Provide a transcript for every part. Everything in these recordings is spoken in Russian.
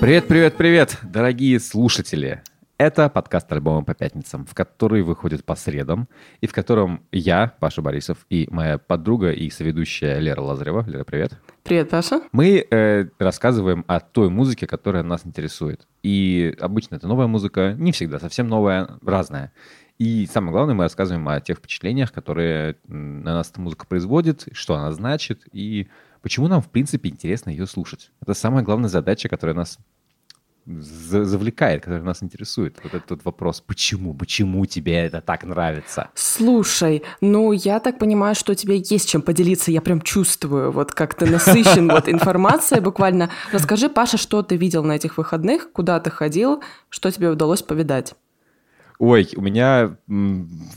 Привет, привет, привет, дорогие слушатели! Это подкаст «Альбомы по пятницам», в который выходит по средам, и в котором я, Паша Борисов, и моя подруга и соведущая Лера Лазарева. Лера, привет. Привет, Паша. Мы э, рассказываем о той музыке, которая нас интересует. И обычно это новая музыка, не всегда совсем новая, разная. И самое главное, мы рассказываем о тех впечатлениях, которые на нас эта музыка производит, что она значит, и почему нам, в принципе, интересно ее слушать. Это самая главная задача, которая нас завлекает, который нас интересует. Вот этот вопрос, почему, почему тебе это так нравится? Слушай, ну я так понимаю, что у тебя есть чем поделиться, я прям чувствую, вот как ты насыщен вот информацией буквально. Расскажи, Паша, что ты видел на этих выходных, куда ты ходил, что тебе удалось повидать? Ой, у меня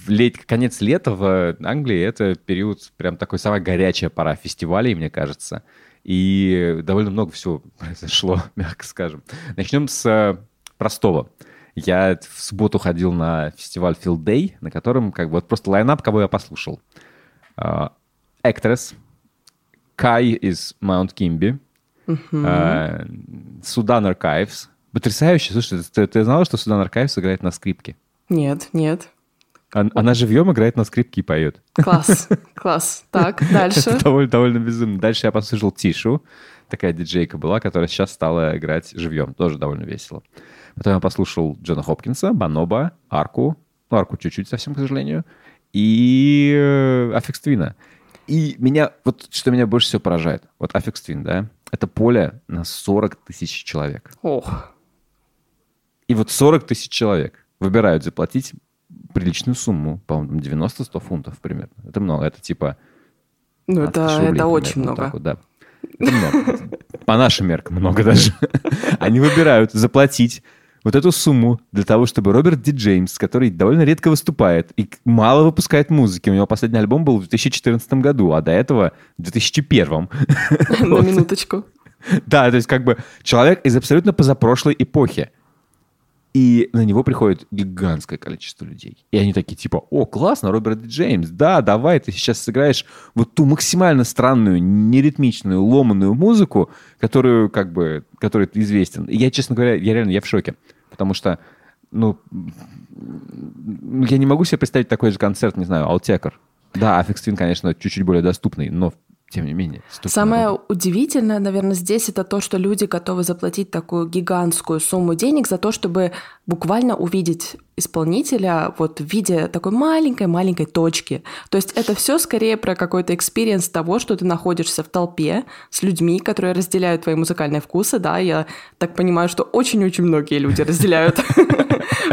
лет, конец лета в Англии это период прям такой самая горячая пора фестивалей, мне кажется. И довольно много всего произошло, мягко скажем. Начнем с э, простого. Я в субботу ходил на фестиваль Field Day, на котором как бы вот просто лайнап, кого я послушал. Uh, Actress, Кай из Маунт Кимби, Судан Archives. Потрясающе. Слушай, ты, ты знала, что Судан Archives играет на скрипке? Нет, нет. Она, она живьем играет на скрипке и поет. Класс, класс. Так, дальше. Это довольно, довольно безумно. Дальше я послушал Тишу, такая диджейка была, которая сейчас стала играть живьем. Тоже довольно весело. Потом я послушал Джона Хопкинса, Бонобо, Арку. Ну, Арку чуть-чуть совсем, к сожалению. И э, Aphex Twin а. И меня, вот что меня больше всего поражает, вот Aphex Twin, да, это поле на 40 тысяч человек. Ох. И вот 40 тысяч человек выбирают заплатить приличную сумму, по-моему, 90-100 фунтов примерно. Это много, это типа... Ну, это, рублей, это примерно, очень много. Вот, да. Это много. По нашим меркам много даже. Они выбирают заплатить вот эту сумму для того, чтобы Роберт Ди Джеймс, который довольно редко выступает и мало выпускает музыки, у него последний альбом был в 2014 году, а до этого в 2001. На минуточку. Да, то есть как бы человек из абсолютно позапрошлой эпохи. И на него приходит гигантское количество людей. И они такие типа, о, классно, Роберт Джеймс, да, давай ты сейчас сыграешь вот ту максимально странную, неритмичную, ломаную музыку, которую как бы, которой ты известен. И я, честно говоря, я реально, я в шоке. Потому что, ну, я не могу себе представить такой же концерт, не знаю, Алтекар. Да, Аффикс Twin, конечно, чуть-чуть более доступный, но тем не менее. Самое народу. удивительное, наверное, здесь это то, что люди готовы заплатить такую гигантскую сумму денег за то, чтобы буквально увидеть исполнителя вот в виде такой маленькой-маленькой точки. То есть это все скорее про какой-то experience того, что ты находишься в толпе с людьми, которые разделяют твои музыкальные вкусы, да, я так понимаю, что очень-очень многие люди разделяют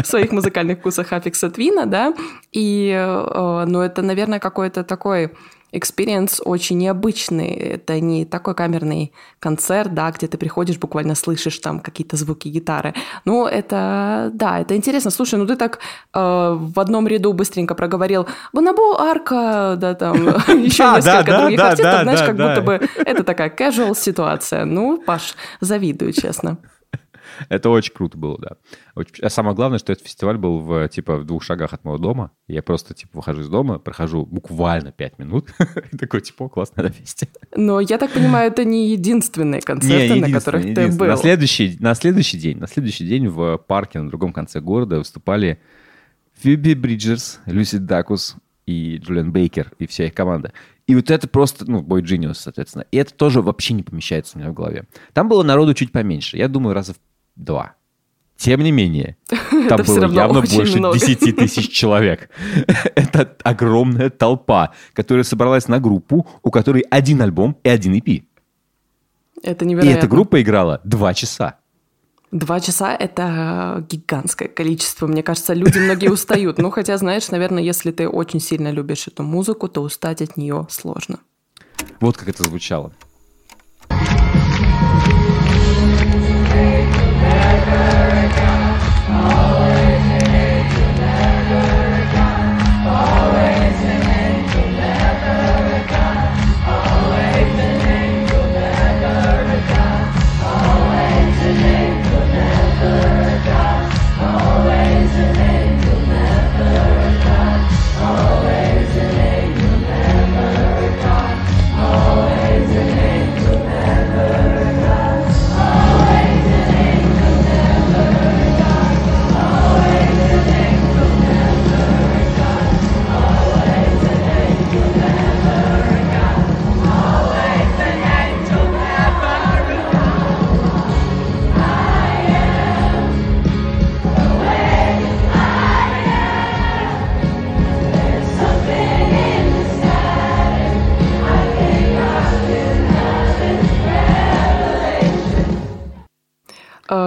в своих музыкальных вкусах Aphex Twin а, да, и, э, ну, это, наверное, какой-то такой experience очень необычный. Это не такой камерный концерт, да, где ты приходишь, буквально слышишь там какие-то звуки гитары. Ну, это, да, это интересно. Слушай, ну ты так э, в одном ряду быстренько проговорил Бонабо, Арка, да, там еще несколько других артистов, знаешь, как будто бы это такая casual ситуация. Ну, Паш, завидую, честно. Это очень круто было, да. А самое главное, что этот фестиваль был в, типа, в двух шагах от моего дома. Я просто, типа, выхожу из дома, прохожу буквально пять минут. и такой, типа, классно, на фесте. Но я так понимаю, это не единственные концерты, не, на которых ты был. На следующий, на следующий день, на следующий день в парке на другом конце города выступали Фиби Бриджерс, Люси Дакус и Джулиан Бейкер и вся их команда. И вот это просто, ну, Boy Genius, соответственно. И это тоже вообще не помещается у меня в голове. Там было народу чуть поменьше. Я думаю, раза в два. Тем не менее, там было явно больше много. 10 тысяч человек. Это огромная толпа, которая собралась на группу, у которой один альбом и один EP. Это невероятно. И эта группа играла два часа. Два часа — это гигантское количество. Мне кажется, люди многие устают. Ну, хотя, знаешь, наверное, если ты очень сильно любишь эту музыку, то устать от нее сложно. Вот как это звучало.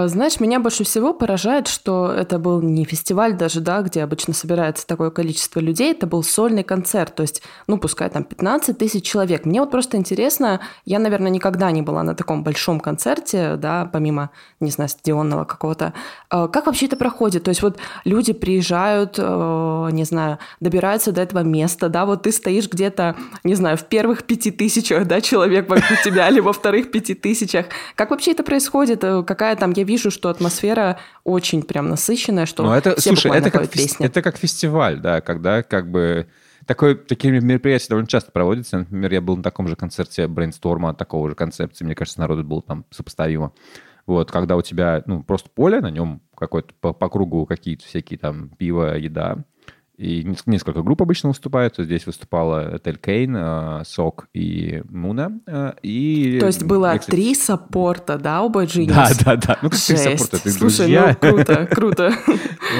Знаешь, меня больше всего поражает, что это был не фестиваль даже, да, где обычно собирается такое количество людей, это был сольный концерт, то есть, ну, пускай там 15 тысяч человек. Мне вот просто интересно, я, наверное, никогда не была на таком большом концерте, да, помимо, не знаю, стадионного какого-то. А, как вообще это проходит? То есть вот люди приезжают, э, не знаю, добираются до этого места, да, вот ты стоишь где-то, не знаю, в первых пяти тысячах, да, человек вокруг тебя, или во вторых пяти тысячах. Как вообще это происходит? Э, какая там, я вижу, что атмосфера очень прям насыщенная, что Ну, это, все слушай, это как, песни. это как фестиваль, да, когда как бы... Такое, такие мероприятия довольно часто проводятся. Например, я был на таком же концерте брейнсторма, такого же концепции. Мне кажется, народу было там сопоставимо. Вот, когда у тебя, ну, просто поле, на нем какой-то по, по кругу какие-то всякие там пиво, еда. И нес- несколько групп обычно выступают. Здесь выступала Тель Кейн, э, Сок и Муна. э, И... То есть было кстати, три саппорта, да, у Boy Genius? Да, да, да. Ну, как ты Жесть. саппорт, это Слушай, друзья. ну круто, круто.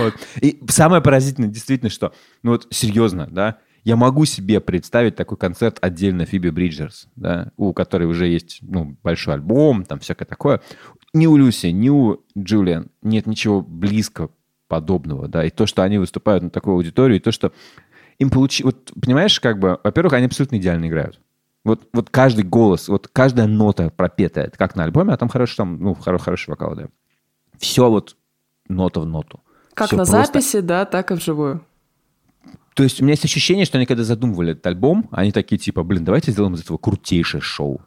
Вот. И самое поразительное действительно, что, ну вот серьезно, да, я могу себе представить такой концерт отдельно Фиби Бриджерс, да, у которой уже есть, ну, большой альбом, там всякое такое. Ни у Люси, ни у Джулиан нет ничего близко подобного, да, и то, что они выступают на такую аудиторию, и то, что им получи... Вот, понимаешь, как бы, во-первых, они абсолютно идеально играют. Вот, вот каждый голос, вот каждая нота пропетая, это как на альбоме, а там хороший, там, ну, хоро- хороший вокал, да. Все вот нота в ноту. Как Всё на просто записи, да, так и вживую. то есть у меня есть ощущение, что они когда задумывали этот альбом, они такие типа, блин, давайте сделаем из этого крутейшее шоу.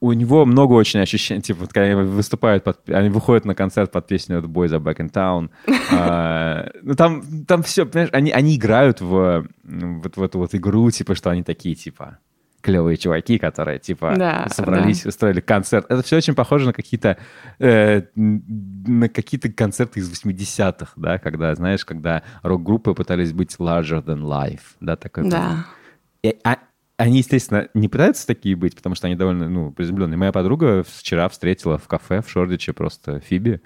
У него много очень ощущений, типа, вот когда они выступают, под- они выходят на концерт под песню The Boys Are Back in Town. А, Ну, там, там все, понимаешь, они, они играют в, вот в эту вот игру, типа, что они такие, типа, клевые чуваки, которые, типа, Да, собрались, устроили концерт. Это все очень похоже на какие-то э, на какие-то концерты из 80-х, да, когда, знаешь, когда рок-группы пытались быть larger than life, да, такой. Да. И, а- они, естественно, не пытаются такие быть, потому что они довольно, ну, приземленные. Моя подруга вчера встретила в кафе в Шордиче просто Фиби.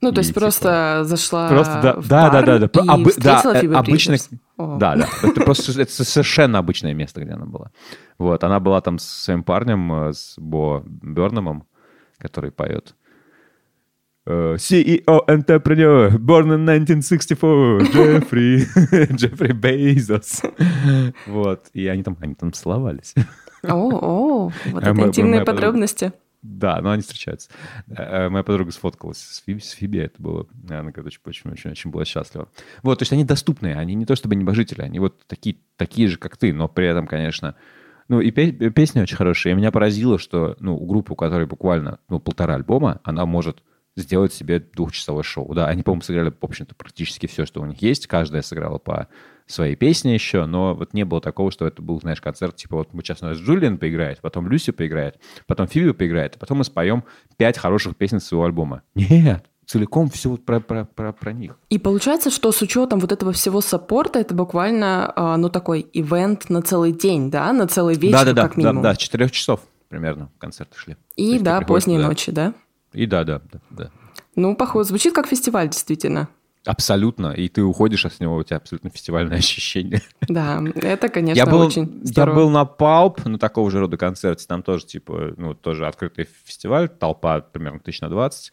Ну, то И, есть типа, просто зашла Просто, да, в да, да, бар да, да. и Обы- да, встретила э, Фиби обычно-. О. Да, да. Это просто это совершенно обычное место, где она была. Вот, она была там со своим парнем, э, с Бо Бернамом, который поет. Э, CEO entrepreneur, born in 1964, Джеффри, Джеффри Бейзос. Вот, и они там, они там целовались. О, вот А это интимные подробности. Да, но они встречаются. Э, Моя подруга сфоткалась с Фиби, с Фиби это было. Она говорит, очень, очень, очень, очень была счастлива. Вот, то есть они доступные, они не то чтобы небожители, они вот такие, такие же, как ты, но при этом, конечно... Ну, и пе- песня очень хорошая. И меня поразило, что, ну, у группы, у которой буквально, ну, полтора альбома, она может сделать себе двухчасовое шоу. Да, они, по-моему, сыграли, в общем-то, практически все, что у них есть. Каждая сыграла по своей песне еще, но вот не было такого, что это был, знаешь, концерт, типа вот мы сейчас у нас Джулиан поиграет, потом Люси поиграет, потом Фиби поиграет, а потом мы споем пять хороших песен своего альбома. Нет, целиком все вот про, про, про, про них. И получается, что с учетом вот этого всего саппорта, это буквально, а, ну, такой ивент на целый день, да, на целый вечер, Да-да-да, как минимум. да, да, с четырех часов примерно концерты шли. И, да, поздние туда. ночи, да? И да, да, да, да. Ну, походу, звучит как фестиваль, действительно. Абсолютно. И ты уходишь, а с него у тебя абсолютно фестивальное ощущение. Да, это, конечно, я был, очень я здорово. был на Палп, на такого же рода концерте. Там тоже, типа, ну, тоже открытый фестиваль, толпа примерно тысяч на 20.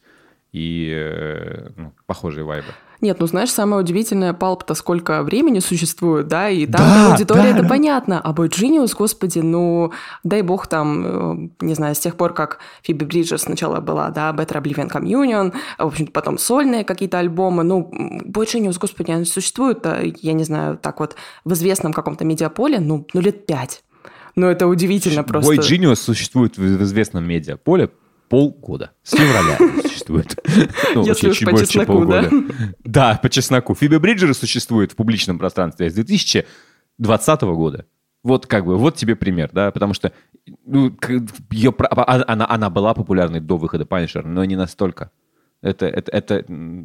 И э, ну, похожие вайбы. Нет, ну знаешь, самое удивительное, Палп-то сколько времени существует, да, и там Да, аудитория, да, это да. понятно, а Boy Genius, господи, ну, дай бог там, э, не знаю, с тех пор, как Фиби Бриджерс сначала была, да, Better Oblivion Communion, а, в общем-то, потом сольные какие-то альбомы, ну, Boy Genius, господи, они существуют, я не знаю, так вот, в известном каком-то медиаполе, ну, ну лет пять. Ну, это удивительно просто. Boy Genius существует в известном медиаполе полгода. С февраля существует. Ну, Если вообще, уж чуть по чесноку, да? полгода. Да, по чесноку. Фиби Бриджерс существует в публичном пространстве с 2020 года. Вот как бы, вот тебе пример, да, потому что ну, ее, про- а- она, она была популярной до выхода Punisher, но не настолько. Это, это, это,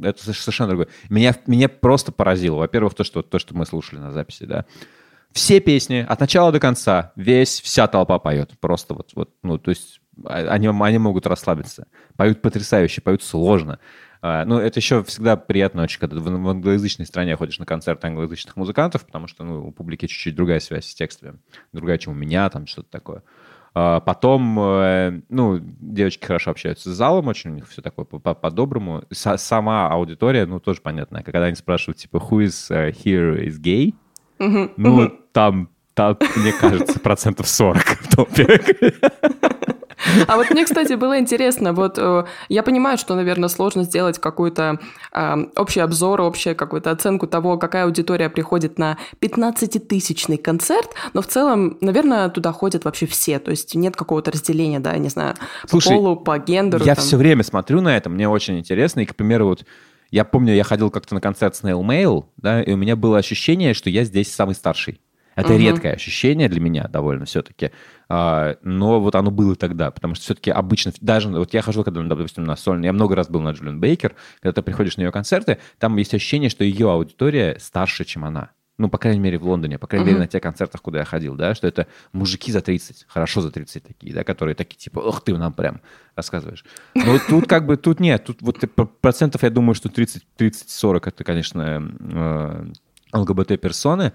это совершенно другое. Меня, меня просто поразило. Во-первых, то что, то, что мы слушали на записи, да. Все песни от начала до конца, весь, вся толпа поет. Просто вот, вот ну, то есть а- они, они могут расслабиться. Поют потрясающе, поют сложно. А, Ну, это еще всегда приятно очень, когда в в англоязычной стране ходишь на концерты англоязычных музыкантов, потому что ну, у публики чуть-чуть другая связь с текстами. Другая, чем у меня, там что-то такое. А, потом, э, ну, девочки хорошо общаются с залом, очень у них все такое по-доброму. Сама аудитория, ну, тоже понятная. Когда они спрашивают, типа, who is э, here is gay? Ну, там, там, мне кажется, процентов 40 в топе. А вот мне, кстати, было интересно, вот э, я понимаю, что, наверное, сложно сделать какой-то э, общий обзор, общую какую-то оценку того, какая аудитория приходит на 15-тысячный концерт, но в целом, наверное, туда ходят вообще все, то есть нет какого-то разделения, да, я не знаю, Слушай, по полу, по гендеру. Я там. все время смотрю на это, мне очень интересно, и, к примеру, вот я помню, я ходил как-то на концерт Snail Mail, да, и у меня было ощущение, что я здесь самый старший. Это угу. редкое ощущение для меня довольно все-таки. А, но вот оно было тогда, потому что все-таки обычно, даже вот я хожу, когда, допустим, на сольный, я много раз был на Джулиан Бейкер, когда ты приходишь на ее концерты, там есть ощущение, что ее аудитория старше, чем она. Ну, по крайней мере, в Лондоне, по крайней uh-huh. мере, на тех концертах, куда я ходил, да, что это мужики за 30, хорошо за 30 такие, да, которые такие, типа, ох, ты нам прям рассказываешь. Но тут как бы, тут нет, тут вот процентов, я думаю, что 30-40 это, конечно, э, ЛГБТ-персоны, Э,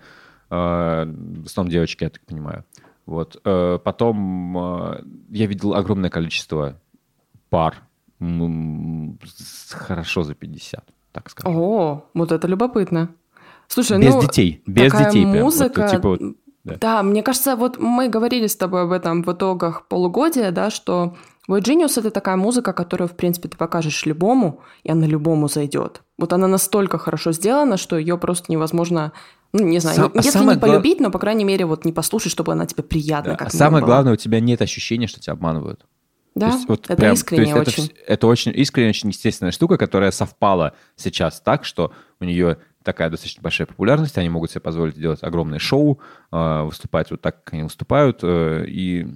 в основном девочки, я так понимаю. Вот. Э, потом э, я видел огромное количество пар, хорошо за 50, так скажем. О, вот это любопытно. Слушай, без ну, детей, без такая детей. Музыка, прям. Вот, типа, вот, да. да, мне кажется, вот мы говорили с тобой об этом в итогах полугодия, да, что Void Genius — это такая музыка, которую, в принципе, ты покажешь любому, и она любому зайдет. Вот она настолько хорошо сделана, что ее просто невозможно ну, не знаю, Сам, если не полюбить, глав... но, по крайней мере, вот не послушать, чтобы она тебе приятно да. как а Самое была. главное, у тебя нет ощущения, что тебя обманывают. Да, есть, вот это прям, искренне то есть очень. Это, это очень искренне, очень естественная штука, которая совпала сейчас так, что у нее такая достаточно большая популярность, они могут себе позволить делать огромное шоу, э, выступать вот так, как они выступают, э, и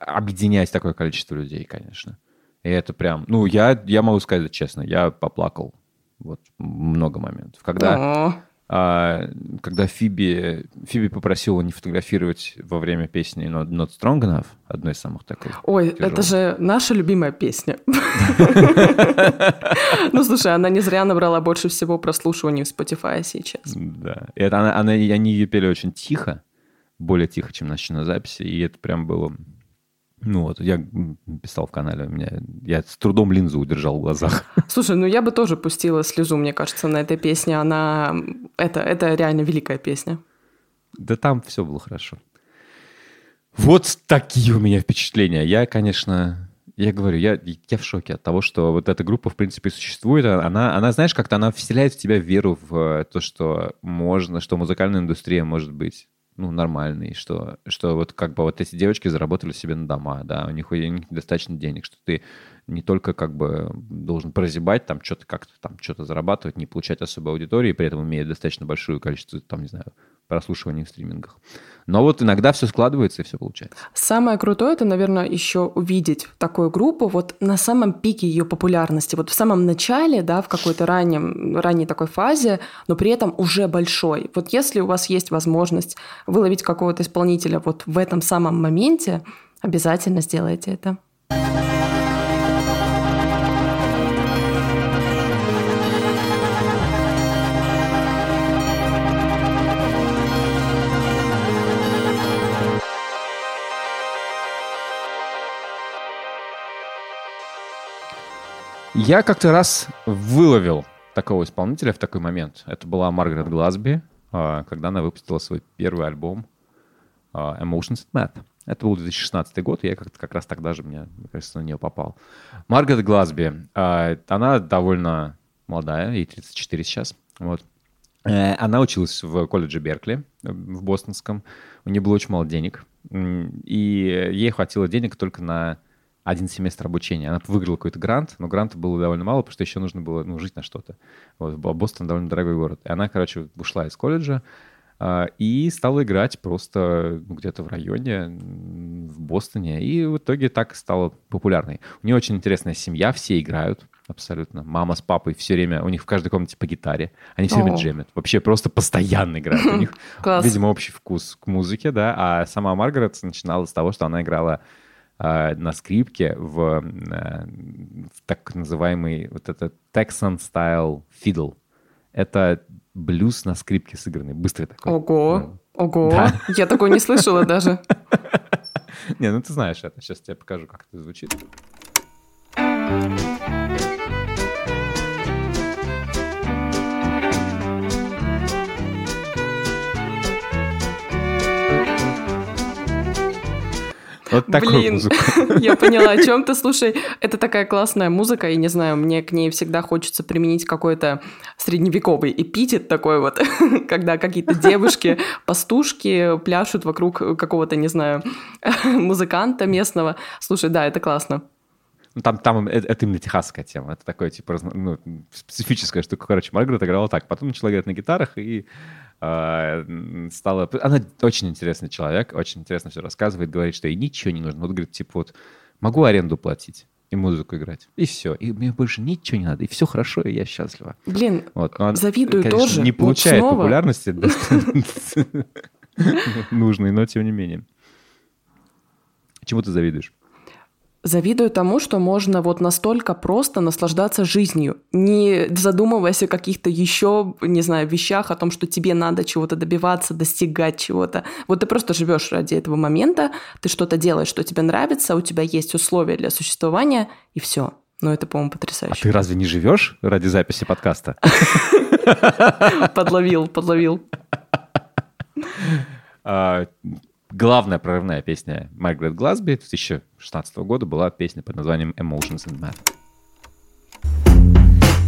объединять такое количество людей, конечно. И это прям, ну, я, я могу сказать честно, я поплакал. Вот много моментов. Когда, а, когда Фиби, Фиби попросила не фотографировать во время песни Not, Not Strong Enough, одной из самых таких. Ой, тяжелых. это же наша любимая песня. Ну, слушай, она не зря набрала больше всего прослушиваний в Spotify сейчас. Да. И это она, они ее пели очень тихо, более тихо, чем на записи, и это прям было ну вот, я писал в канале, у меня, я с трудом линзу удержал в глазах. Слушай, ну я бы тоже пустила слезу, мне кажется, на этой песне. Она, это, это реально великая песня. Да там все было хорошо. Вот такие у меня впечатления. Я, конечно, я говорю, я, я в шоке от того, что вот эта группа, в принципе, существует. Она, она знаешь, как-то она вселяет в тебя веру в то, что можно, что музыкальная индустрия может быть ну, нормальный, что, что вот как бы вот эти девочки заработали себе на дома, да, у них, у них достаточно денег, что ты не только как бы должен прозябать, там что-то как-то там что-то зарабатывать, не получать особой аудитории, при этом имея достаточно большое количество, там, не знаю, прослушиваний в стримингах. Но вот иногда все складывается и все получается. Самое крутое это, наверное, еще увидеть такую группу вот на самом пике ее популярности, вот в самом начале, да, в какой-то раннем, ранней такой фазе, но при этом уже большой. Вот если у вас есть возможность выловить какого-то исполнителя вот в этом самом моменте, обязательно сделайте это. Я как-то раз выловил такого исполнителя в такой момент. Это была Маргарет Глазби, а, когда она выпустила свой первый альбом а, Emotions and Math. Это был 2016 год, и я как-то как раз тогда же, мне, мне кажется, на нее попал. Маргарет Глазби, а, она довольно молодая, ей 34 сейчас. Вот. Э, она училась в колледже Беркли, в бостонском. У нее было очень мало денег, и ей хватило денег только на один семестр обучения. Она выиграла какой-то грант, но гранта было довольно мало, потому что еще нужно было ну, жить на что-то. Вот, Бостон довольно дорогой город. И она, короче, ушла из колледжа э, и стала играть просто ну, где-то в районе, в Бостоне. И в итоге так стала популярной. У нее очень интересная семья, все играют абсолютно. Мама с папой все время, у них в каждой комнате по гитаре. Они все время джемят. Вообще просто постоянно играют. У них, видимо, общий вкус к музыке, да. А сама Маргарет начинала с того, что она играла на скрипке в, в так называемый вот этот Texan Style Fiddle. Это блюз на скрипке сыгранный, быстрый такой. Ого, ну, ого, да. я такой не слышала даже. Не, ну ты знаешь это. Сейчас тебе покажу, как это звучит. Вот такую Блин, музыку. я поняла, о чем ты. Слушай, это такая классная музыка, и не знаю, мне к ней всегда хочется применить какой-то средневековый эпитет такой вот, когда какие-то девушки, пастушки пляшут вокруг какого-то, не знаю, музыканта местного. Слушай, да, это классно. Ну, там, там это, это именно техасская тема. Это такое, типа, ну, специфическая штука. Короче, Маргарет играла так. Потом начала играть на гитарах и стала... Она очень интересный человек, очень интересно все рассказывает, говорит, что ей ничего не нужно. Вот, говорит, типа, вот, могу аренду платить и музыку играть. И все. И мне больше ничего не надо. И все хорошо, и я счастлива. Блин, Вот. Но она, Завидую конечно, тоже. не Вот получает снова. популярности нужной, но тем не менее. Чему ты завидуешь? Завидую тому, что можно вот настолько просто наслаждаться жизнью, не задумываясь о каких-то еще, не знаю, вещах, о том, что тебе надо чего-то добиваться, достигать чего-то. Вот ты просто живешь ради этого момента, ты что-то делаешь, что тебе нравится, у тебя есть условия для существования, и все. Ну, это, по-моему, А потрясающе. ты разве не живешь ради записи подкаста? Подловил, подловил. А, Главная прорывная песня Маргарет Глазби 2016 года была песня под названием Emotions and Math.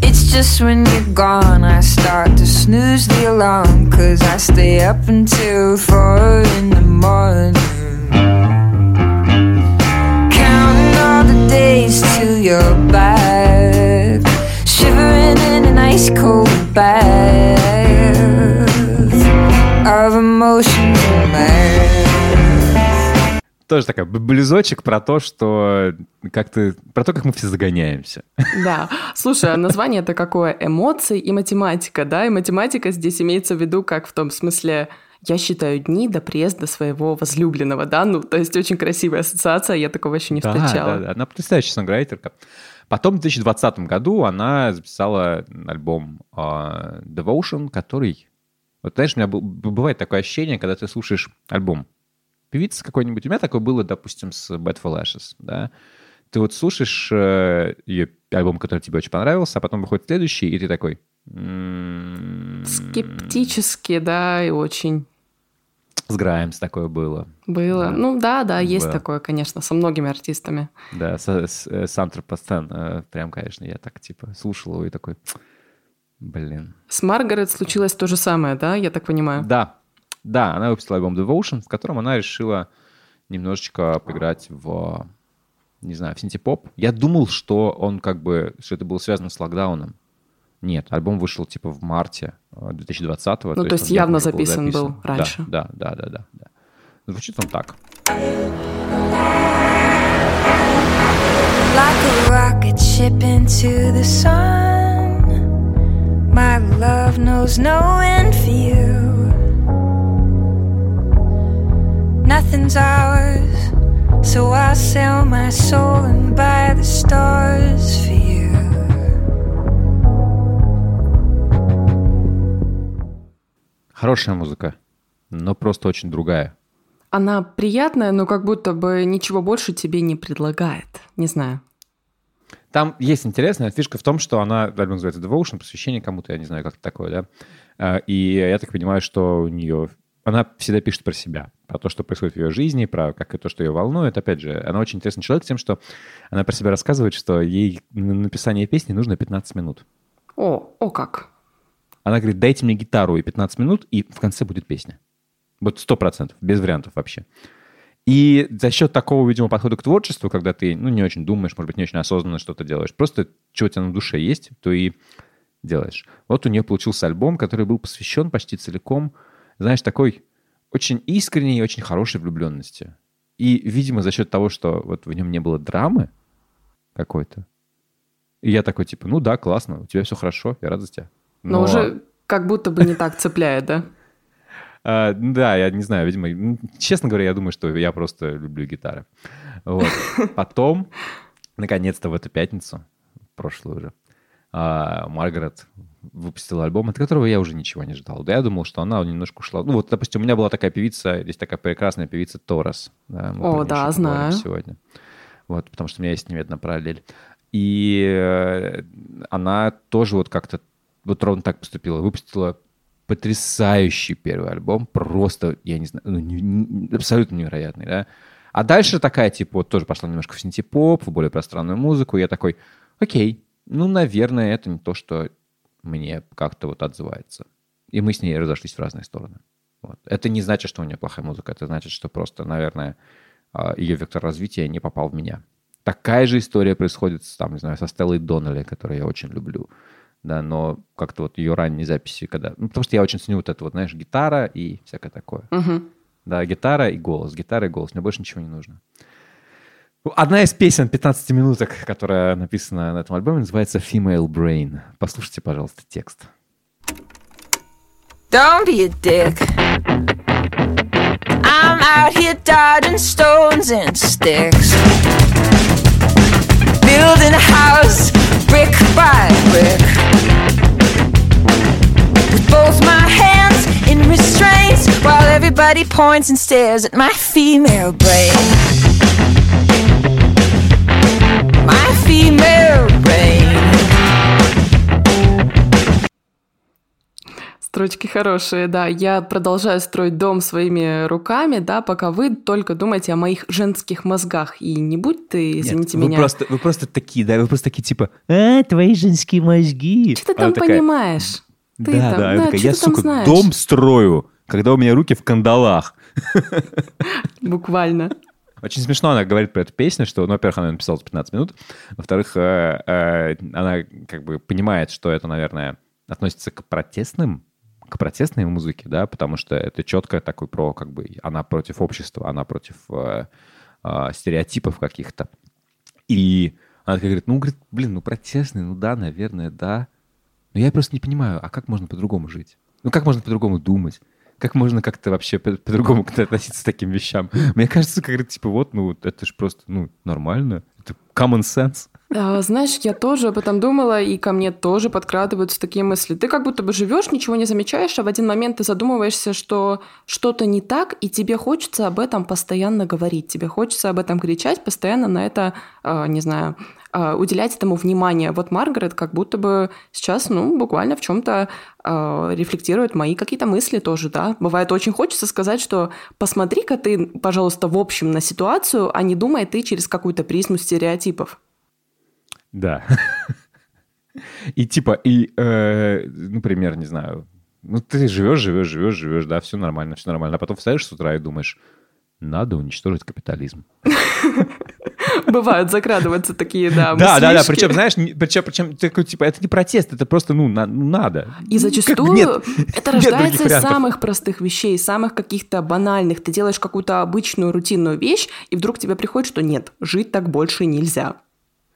It's just when you're gone, I start to snooze the alarm. Cause I stay up until four in the morning. Counting all the days till you're back. Shivering in an ice cold bath of emotions and math. Тоже такой близочек про то, что как-то про то, как мы все загоняемся. Да. Слушай, а название это какое? Эмоции и математика, да? И математика здесь имеется в виду как в том смысле я считаю дни до приезда своего возлюбленного, да? Ну, то есть очень красивая ассоциация, я такого еще не Да, встречала. да, да. Она потрясающая сонграйтерка. Потом в 2020 году она записала альбом а, Devotion, который... Вот знаешь, у меня бывает такое ощущение, когда ты слушаешь альбом певицы какой-нибудь. У меня такое было, допустим, с Bad for Lashes, да. Ты вот слушаешь э, ее альбом, который тебе очень понравился, а потом выходит следующий, и ты такой... м, Скептически, да, и очень С Граймс такое было. было. Да. Ну да, да, есть Было. такое, конечно, со многими артистами. Да, с, с, э, Сантра Пастен. э, Прям, конечно, я так, типа, слушал его и такой... Блин. С Маргарет случилось то же самое, да, я так понимаю? Да, да, она выпустила альбом Devotion, в котором она решила немножечко поиграть в, не знаю, в синтепоп. Я думал, что он как бы, что это было связано с локдауном. Нет, альбом вышел типа в марте 2020 Ну, то есть он явно уже записан был записан. раньше. Да, да, да, да, да. да. Звучит он так. Like a rocket ship into the sun. My love knows no end for you. Nothing's ours, so I'll sell my soul and buy the stars for you. Хорошая музыка, но просто очень другая. Она приятная, но как будто бы ничего больше тебе не предлагает. Не знаю. Там есть интересная фишка в том, что она, альбом называется Devotion, посвящение кому-то, я не знаю, как это такое, да. А, И я так понимаю, что у нее... Она всегда пишет про себя, про то, что происходит в ее жизни, про как и то, что ее волнует. Опять же, она очень интересный человек тем, что она про себя рассказывает, что ей на написание песни нужно 15 минут. О, о как. Она говорит, дайте мне гитару и 15 минут, и в конце будет песня. Вот сто процентов, без вариантов вообще. И за счет такого, видимо, подхода к творчеству, когда ты, ну, не очень думаешь, может быть, не очень осознанно что-то делаешь, просто что у тебя на душе есть, то и делаешь. Вот у нее получился альбом, который был посвящен почти целиком, знаешь, такой очень искренней и очень хорошей влюбленности. И, видимо, за счет того, что вот в нем не было драмы какой-то, и я такой, типа, ну да, классно, у тебя все хорошо, я рад за тебя. Но, уже как будто бы не так цепляет, да? А, да, я не знаю, видимо, м, честно говоря, я думаю, что я просто люблю гитары. Вот. Потом, наконец-то в эту пятницу, прошлую уже, а, Маргарет выпустила альбом, от которого я уже ничего не ждал. Да я думал, что она немножко ушла. Ну вот, допустим, у меня была такая певица, есть такая прекрасная певица Торос. Да, О, да, знаю. Сегодня. Вот, потому что у меня есть немедленно параллель. И э, она тоже вот как-то вот ровно так поступила. Выпустила потрясающий первый альбом, просто, я не знаю, ну, не, не, абсолютно невероятный, да. А дальше такая, типа, вот тоже пошла немножко в синтепоп, в более пространную музыку. Я такой, окей, ну, наверное, это не то, что мне как-то вот отзывается. И мы с ней разошлись в разные стороны. Вот. Это не значит, что у нее плохая музыка, это значит, что просто, наверное, а, ее вектор развития не попал в меня. Такая же история происходит, там, не знаю, со Стеллой Доннелли, которую я очень люблю. Да, но как-то вот ее ранние записи, когда... Ну, потому что я очень ценю вот это вот, знаешь, гитара и всякое такое. Угу. Да, гитара и голос, гитара и голос. Мне больше ничего не нужно. Одна из песен 15 минуток, которая написана на этом альбоме, называется Female Brain. Послушайте, пожалуйста, текст. Don't be a dick. I'm out here dodging stones and sticks. Building a house brick by brick. With both my hands in restraints while everybody points and stares at my female brain. Строчки хорошие, да. Я продолжаю строить дом своими руками, да, пока вы только думаете о моих женских мозгах. И не будь ты, извините Нет, меня. Вы просто, вы просто такие, да, вы просто такие типа, а, твои женские мозги. Что ты там такая, понимаешь? Ты да, там, да, да такая, я, сука, знаешь? дом строю, когда у меня руки в кандалах. Буквально. Очень смешно она говорит про эту песню, что, ну, во-первых, она написала за 15 минут, во-вторых, э, э, она как бы понимает, что это, наверное, относится к протестным к протестной музыке, да, потому что это четко такой про, как бы, она против общества, она против э, э, стереотипов каких-то. И она такая говорит, ну, говорит, блин, ну, протестный, ну, да, наверное, да. Но я просто не понимаю, а как можно по-другому жить? Ну, как можно по-другому думать? Как можно как-то вообще по-другому относиться к таким вещам? Мне кажется, как типа, вот, ну, это же просто, ну, нормально. Это common sense. А, знаешь, я тоже об этом думала, и ко мне тоже подкрадываются такие мысли. Ты как будто бы живешь, ничего не замечаешь, а в один момент ты задумываешься, что что-то не так, и тебе хочется об этом постоянно говорить, тебе хочется об этом кричать, постоянно на это, э, не знаю, э, уделять этому внимание. Вот Маргарет как будто бы сейчас, ну, буквально в чем-то э, рефлектирует мои какие-то мысли тоже, да. Бывает, очень хочется сказать, что посмотри-ка ты, пожалуйста, в общем на ситуацию, а не думай ты через какую-то призму стереотипов. Да. И типа, и, э, например, не знаю, ну ты живешь, живешь, живешь, живешь, да, все нормально, все нормально. А потом встаешь с утра и думаешь, надо уничтожить капитализм. Бывают, закрадываются такие, да, Да, да, да, причем, знаешь, причем, причем такой, типа, это не протест, это просто, ну, на, ну надо. И зачастую нет, это рождается из самых простых вещей, самых каких-то банальных. Ты делаешь какую-то обычную рутинную вещь, и вдруг тебе приходит, что нет, жить так больше нельзя.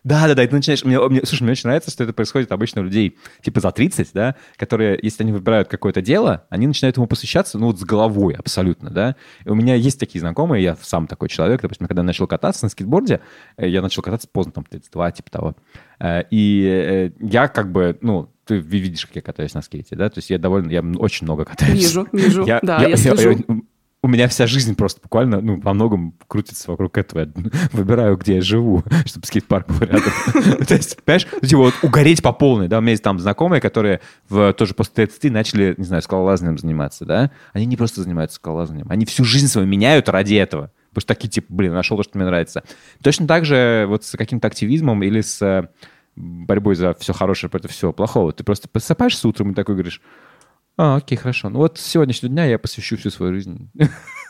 Да, да, да, и ты начинаешь... Мне, мне, слушай, мне очень нравится, что это происходит обычно у людей типа за 30, да, которые, если они выбирают какое-то дело, они начинают ему посвящаться, ну, вот с головой абсолютно, да. И у меня есть такие знакомые, я сам такой человек, допустим, когда я начал кататься на скейтборде, э, я начал кататься поздно, там, 32, типа того. Э, и э, я как бы, ну, ты видишь, как я катаюсь на скейте, да, то есть я довольно, я очень много катаюсь. Вижу, вижу, я, да, я, я слежу. Я, у меня вся жизнь просто буквально, ну, во многом крутится вокруг этого. Я выбираю, где я живу, чтобы скейт-парк был рядом. То есть, понимаешь, типа вот угореть по полной, да, у меня есть там знакомые, которые в, тоже после 30 начали, не знаю, скалолазанием заниматься, да, они не просто занимаются скалолазанием, они всю жизнь свою меняют ради этого. Потому что такие, типа, блин, нашел то, что мне нравится. Точно так же вот с каким-то активизмом или с борьбой за все хорошее против всего плохого. Ты просто просыпаешься утром и такой говоришь, а, окей, хорошо. Ну вот с сегодняшнего дня я посвящу всю свою жизнь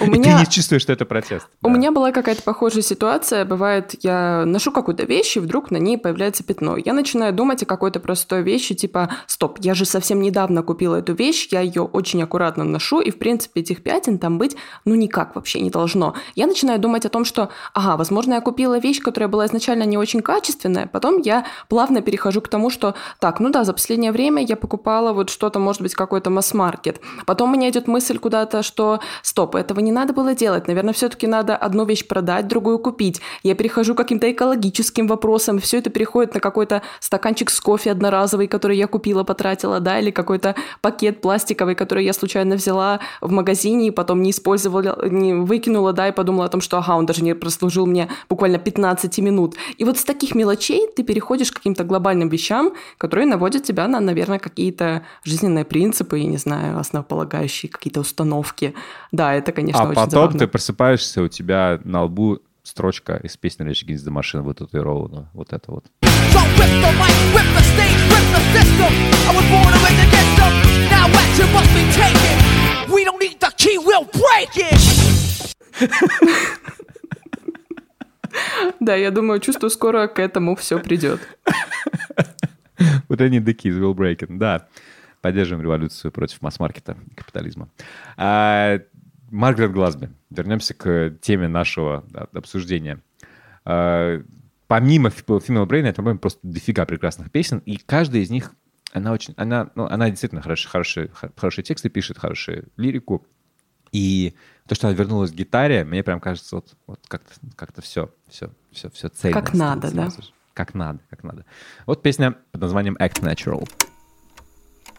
У меня... Ты не чувствуешь, что это протест. У да. меня была какая-то похожая ситуация. Бывает, я ношу какую-то вещь, и вдруг на ней появляется пятно. Я начинаю думать о какой-то простой вещи, типа, стоп, я же совсем недавно купила эту вещь, я ее очень аккуратно ношу, и, в принципе, этих пятен там быть, ну, никак вообще не должно. Я начинаю думать о том, что, ага, возможно, я купила вещь, которая была изначально не очень качественная, потом я плавно перехожу к тому, что, так, ну да, за последнее время я покупала вот что-то, может быть, какой-то масс-маркет. Потом у меня идет мысль куда-то, что, стоп, этого не надо было делать. Наверное, все-таки надо одну вещь продать, другую купить. Я перехожу к каким-то экологическим вопросам, все это переходит на какой-то стаканчик с кофе одноразовый, который я купила, потратила, да, или какой-то пакет пластиковый, который я случайно взяла в магазине и потом не использовала, не выкинула, да, и подумала о том, что, ага, он даже не прослужил мне буквально 15 минут. И вот с таких мелочей ты переходишь к каким-то глобальным вещам, которые наводят тебя на, наверное, какие-то жизненные принципы, я не знаю, основополагающие какие-то установки. Да, это, конечно, а очень потом забавно. ты просыпаешься, у тебя на лбу строчка из песни Rage Against the Machine вытатуирована. Вот это вот. Да, я думаю, чувствую, скоро к этому все придет. Вот они the keys will break it. Да. Поддерживаем революцию против масс-маркета и капитализма. Маргарет Глазби. Вернемся к теме нашего да, обсуждения. А, помимо Female Brain, это, по-моему, просто дофига прекрасных песен, и каждая из них, она очень, она, ну, она действительно хорошие, хорошие, хорошие тексты пишет, хорошую лирику, и то, что она вернулась к гитаре, мне прям кажется, вот, вот как-то, как-то все, все, все, все цельно. Как надо, да? Как надо, как надо. Вот песня под названием Act Natural.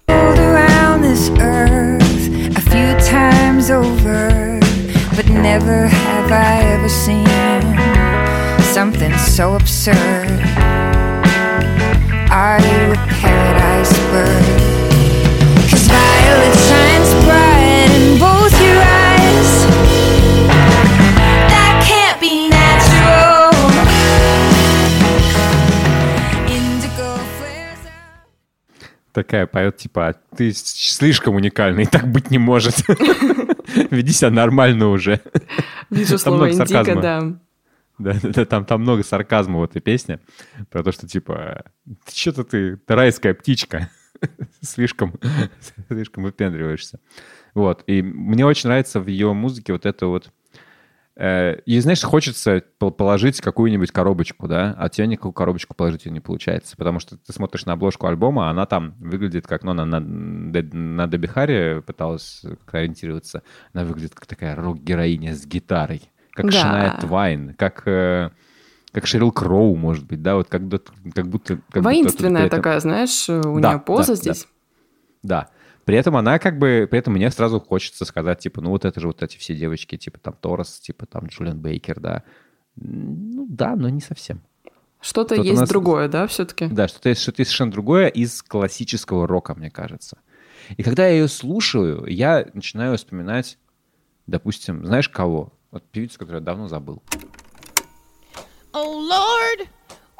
Around this earth few times over, but never have I ever seen something so absurd. Are you a paradise bird? Такая поет, типа, «А ты слишком уникальный, так быть не может. Веди себя нормально уже. Вижу Там слово сарказма. да. Да, да, да, там, там много сарказма в этой песне. Про то, что, типа, что-то ты, ты райская птичка. слишком, слишком выпендриваешься. Вот. И мне очень нравится в ее музыке вот это вот... Э, и, знаешь, хочется пол- положить какую-нибудь коробочку, да, а тебе никакую коробочку положить не получается, потому что ты смотришь на обложку альбома, а она там выглядит как, ну, она на, на Дебби Харри пыталась ориентироваться, она выглядит как такая рок-героиня с гитарой, как Да. Шania Твайн, как, э, как Шерил Кроу, может быть, да, вот как, будто- как будто... как будто Воинственная этом- такая, знаешь, у Да, нее поза да, здесь. Да. При этом она как бы... При этом мне сразу хочется сказать, типа, ну вот это же вот эти все девочки, типа там Торос, типа там Джулиан Бейкер, да. Ну да, но не совсем. Что-то есть нас- другое, да, все-таки? Да, что-то есть, что-то есть совершенно другое из классического рока, мне кажется. И когда я ее слушаю, я начинаю вспоминать, допустим, знаешь кого? Вот певицу, которую я давно забыл. Oh Lord,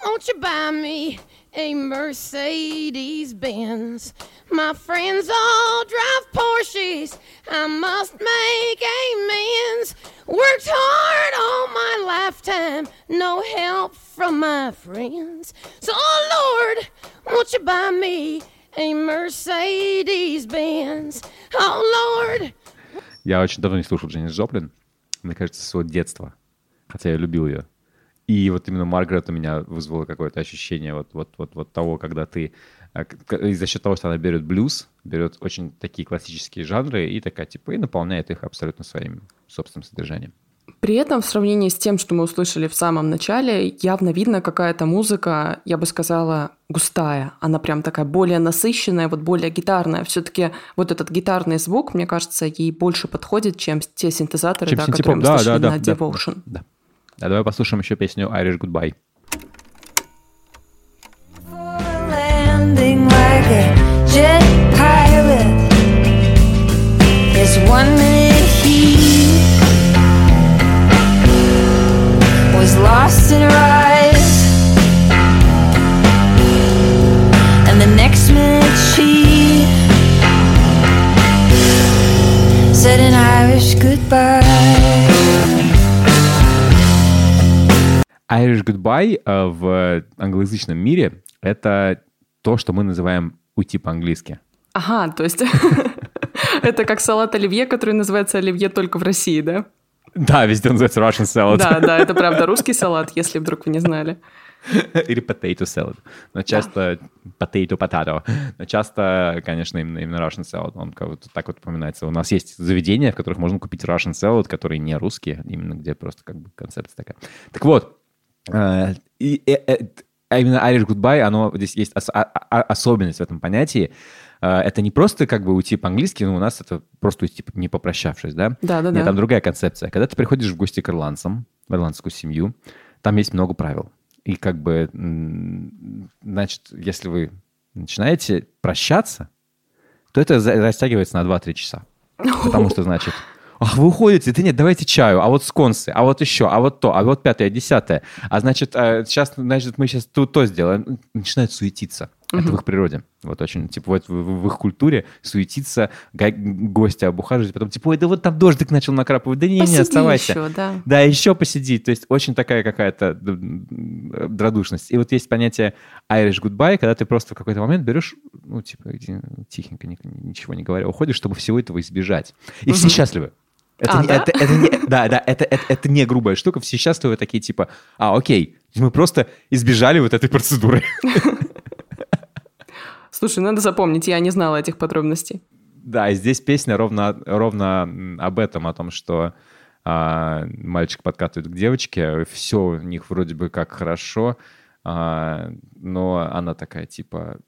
won't you buy me a Mercedes Benz? My friends all drive Porsches. I must make amends. Worked hard all my lifetime, no help from my friends. So, oh Lord, won't you buy me a Mercedes Benz? Oh Lord. Я очень давно не слушал Дженнис Джоплин. Мне кажется, с своего детства. Хотя я любил ее. И вот именно Маргарет у меня вызвало какое-то ощущение вот, вот, вот, вот того, когда ты... к- И за счет того, что она берет блюз, берет очень такие классические жанры и такая, типа, и наполняет их абсолютно своим собственным содержанием. При этом в сравнении с тем, что мы услышали в самом начале, явно видно какая-то музыка, я бы сказала, густая. Она прям такая более насыщенная, вот более гитарная. Все-таки вот этот гитарный звук, мне кажется, ей больше подходит, чем те синтезаторы, Чем да, синтепоп. которые мы Да, слышали да, на да, да, Devotion. Да. А давай послушаем еще песню Irish Goodbye. lost in her eyes, and the next minute she said an Irish goodbye. Irish Goodbye э, в англоязычном мире — это то, что мы называем уйти по-английски. Ага, то есть это как салат оливье, который называется оливье только в России, да? Да, везде называется Russian salad. Да, да, это правда русский салат, если вдруг вы не знали. Или potato salad. Но часто potato potato. Но часто, конечно, именно, именно Russian salad. Он как вот так вот упоминается. У нас есть заведения, в которых можно купить Russian salad, которые не русские, именно где просто как бы концепция такая. Так вот, и, э, э, а именно Irish Goodbye, оно здесь есть ос- а- а- особенность в этом понятии. Э, Это не просто как бы уйти по-английски, но у нас это просто уйти не попрощавшись, да? Да-да-да. Нет, там другая концепция. Когда ты приходишь в гости к ирландцам, в ирландскую семью, там есть много правил. И как бы, значит, если вы начинаете прощаться, то это растягивается на 2-3 часа. Потому что, значит, ах, вы уходите, да нет, давайте чаю, а вот сконсы, а вот еще, а вот то, а вот пятое, десятое. А значит, сейчас, значит, мы сейчас то, то сделаем. Начинают суетиться. Это в их природе. Вот очень, типа, вот в, в их культуре суетиться, га- гости обухаживать, потом, типа, ой, да вот там дождик начал накрапывать, да не, не, Посиди оставайся. еще, да. Да, еще посидеть. То есть очень такая какая-то д- м, радушность. И вот есть понятие Irish goodbye, когда ты просто в какой-то момент берешь, ну, типа, тихенько, ни- ничего не говоря, уходишь, чтобы всего этого избежать. И все счастливы. Это, А, не- да? это, это не, да, да, это, это, это не грубая штука. Все счастливы такие, типа, а, окей, мы просто избежали вот этой процедуры. Слушай, надо запомнить, я не знала этих подробностей. Да, и здесь песня ровно, ровно об этом, о том, что а, мальчик подкатывает к девочке, все у них вроде бы как хорошо, а, но она такая типа,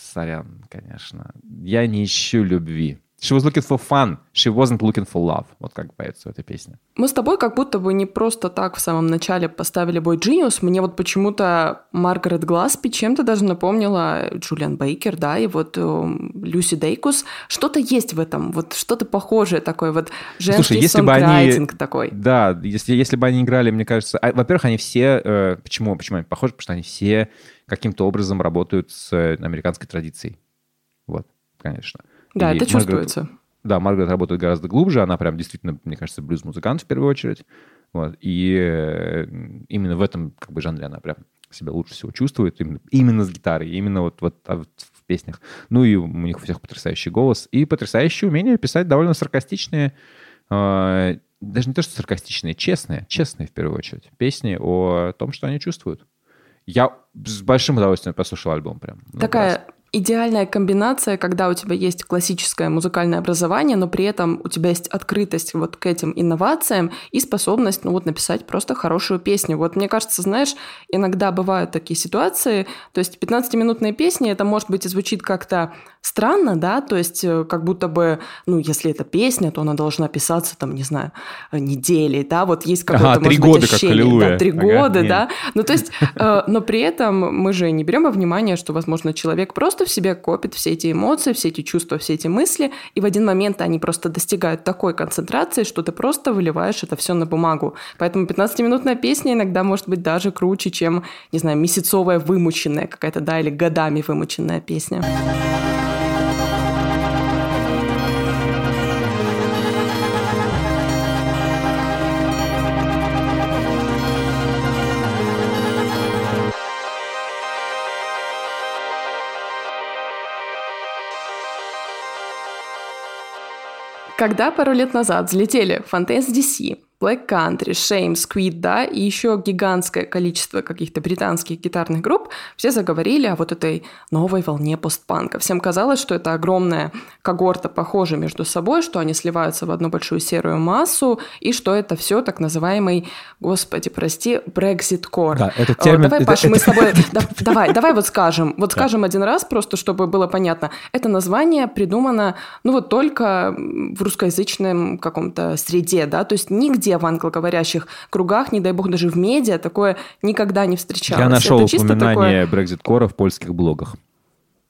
сорян, конечно, я не ищу любви. She was looking for fun, she wasn't looking for love. Вот как поется в этой песне. Мы с тобой как будто бы не просто так в самом начале поставили бой Genius. Мне вот почему-то Маргарет Гласпи чем-то даже напомнила Джулиан Бейкер, да, и вот э, Люси Дейкус. Что-то есть в этом, вот что-то похожее такое, вот женский Слушай, если бы они- такой. Да, если, если бы они играли, мне кажется... а, во-первых, они все... э, почему, почему они похожи? Потому что они все каким-то образом работают с э, американской традицией. Вот, конечно. Да, И это Маргарет- чувствуется. Да, Маргарет работает гораздо глубже, она прям действительно, мне кажется, блюз-музыкант в первую очередь. Вот. И э, именно в этом как бы жанре она прям себя лучше всего чувствует, именно, именно с гитарой, именно вот, вот, а вот в песнях. Ну и у них у всех потрясающий голос и потрясающее умение писать довольно саркастичные, э, даже не то, что саркастичные, честные, честные в первую очередь, песни о том, что они чувствуют. Я с большим удовольствием послушал альбом прям. много раз. Идеальная комбинация, когда у тебя есть классическое музыкальное образование, но при этом у тебя есть открытость вот к этим инновациям и способность, ну вот, написать просто хорошую песню. Вот мне кажется, знаешь, иногда бывают такие ситуации, то есть 15-минутная песня, это, может быть, и звучит как-то странно, да, то есть э, как будто бы, ну, если это песня, то она должна писаться, там, не знаю, недели, да, вот есть какое-то, Ага, может быть, года, как ощущение, «Аллилуйя». да, три Ага, года, нет. да, ну, то есть, э, но при этом мы же не берем во внимание, что, возможно, человек просто в себе копит все эти эмоции, все эти чувства, все эти мысли, и в один момент они просто достигают такой концентрации, что ты просто выливаешь это все на бумагу. Поэтому 15-минутная песня иногда может быть даже круче, чем, не знаю, месяцовая вымученная какая-то, да, или годами вымученная песня. Когда пару лет назад взлетели Fontaine's DC, Black Country, Shame, Squid, да, и еще гигантское количество каких-то британских гитарных групп, все заговорили о вот этой новой волне постпанка. Всем казалось, что это огромная когорта похожа между собой, что они сливаются в одну большую серую массу, и что это все так называемый, господи, прости, Brexit-core. Да, это О, термин- Давай, это- Паш, мы это- с тобой... да, давай, давай вот скажем. Вот скажем один раз, просто чтобы было понятно. Это название придумано, ну вот только в русскоязычном каком-то среде, да, то есть нигде в англоговорящих кругах, не дай бог даже в медиа, такое никогда не встречалось. Я нашел Это упоминание такое- Core в польских блогах.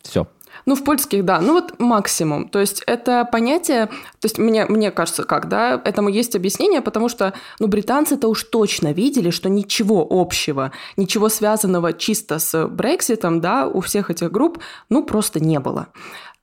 Все. ну, в польских, да. Ну, вот максимум. То есть это понятие... То есть мне, мне кажется, как, да, этому есть объяснение, потому что, ну, британцы-то уж точно видели, что ничего общего, ничего связанного чисто с Брекситом, да, у всех этих групп, ну, просто не было.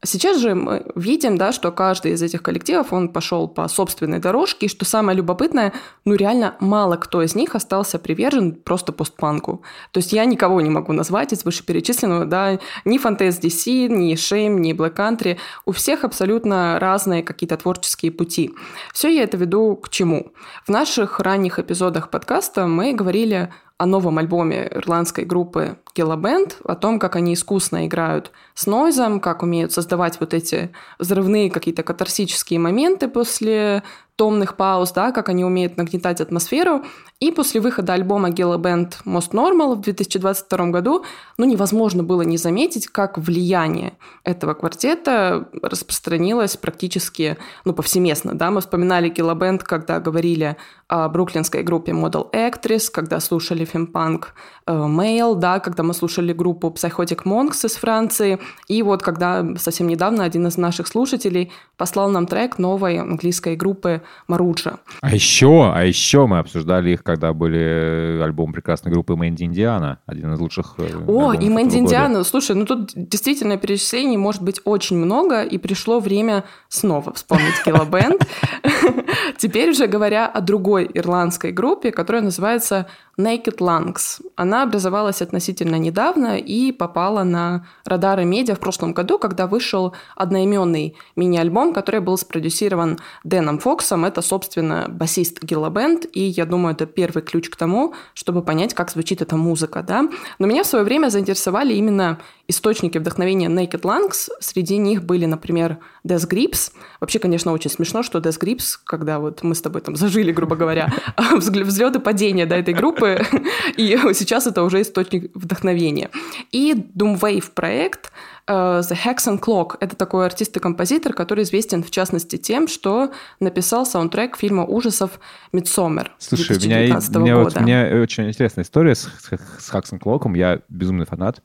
Сейчас же мы видим, да, что каждый из этих коллективов, он пошел по собственной дорожке, и что самое любопытное, ну реально мало кто из них остался привержен просто постпанку. То есть я никого не могу назвать из вышеперечисленного, да, ни Fontaine's DC, ни Shame, ни Black Country. У всех абсолютно разные какие-то творческие пути. Все я это веду к чему? В наших ранних эпизодах подкаста мы говорили о новом альбоме ирландской группы Band, о том, как они искусно играют с нойзом, как умеют создавать вот эти взрывные какие-то катарсические моменты после томных пауз, да, как они умеют нагнетать атмосферу. И после выхода альбома Gila Band Most Normal в 2022 году, ну, невозможно было не заметить, как влияние этого квартета распространилось практически, ну, повсеместно, да. Мы вспоминали Gila Band, когда говорили о бруклинской группе Model Actress, когда слушали фемпанк Mail, да, когда мы слушали группу Psychotic Monks из Франции, и вот когда совсем недавно один из наших слушателей послал нам трек новой английской группы Маруджа. А еще, а еще мы обсуждали их, когда были альбом прекрасной группы Мэнди Индиана, один из лучших. э, О, и Мэнди. Индиана. Слушай, ну тут действительно перечислений может быть очень много, и пришло время снова вспомнить Килла Бенд. Теперь уже говоря о другой ирландской группе, которая называется Naked Lungs. Она образовалась относительно недавно и попала на радары медиа в прошлом году, когда вышел одноименный мини-альбом, который был спродюсирован Дэном Фоксом. Это, собственно, басист Гилла Бенд, и я думаю, это первый ключ к тому, чтобы понять, как звучит эта музыка. Да? Но меня в свое время заинтересовали именно источники вдохновения Naked Lungs. Среди них были, например, Death Grips. Вообще, конечно, очень смешно, что Death Grips, когда вот мы с тобой там зажили, грубо говоря, взлеты падения до этой группы, и сейчас это уже источник вдохновения. И Doomwave проект э, The Hexen Clock. Это такой артист и композитор, который известен в частности тем, что написал саундтрек фильма ужасов «Мидсомер» Слушай, у меня, и- 2019 у меня, вот, года. у меня очень интересная история с, с, с Клоком. Я безумный фанат.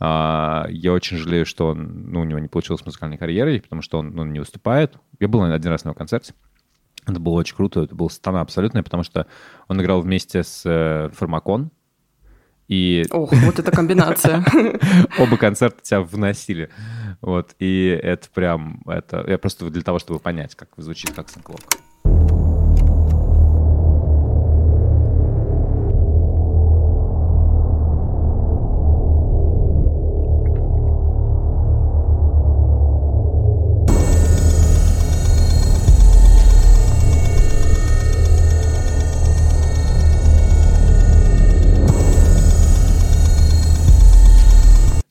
А, я очень жалею, что он, ну, у него не получилось музыкальной карьерой, потому что он ну, не выступает. Я был один раз на его концерте. Это было очень круто. Это был стана абсолютная, потому что он играл вместе с э, Фармакон. И Ох, вот эта комбинация. оба концерта тебя вносили. Вот, и это прям, это, я просто для того, чтобы понять, как звучит Хаксон Клок.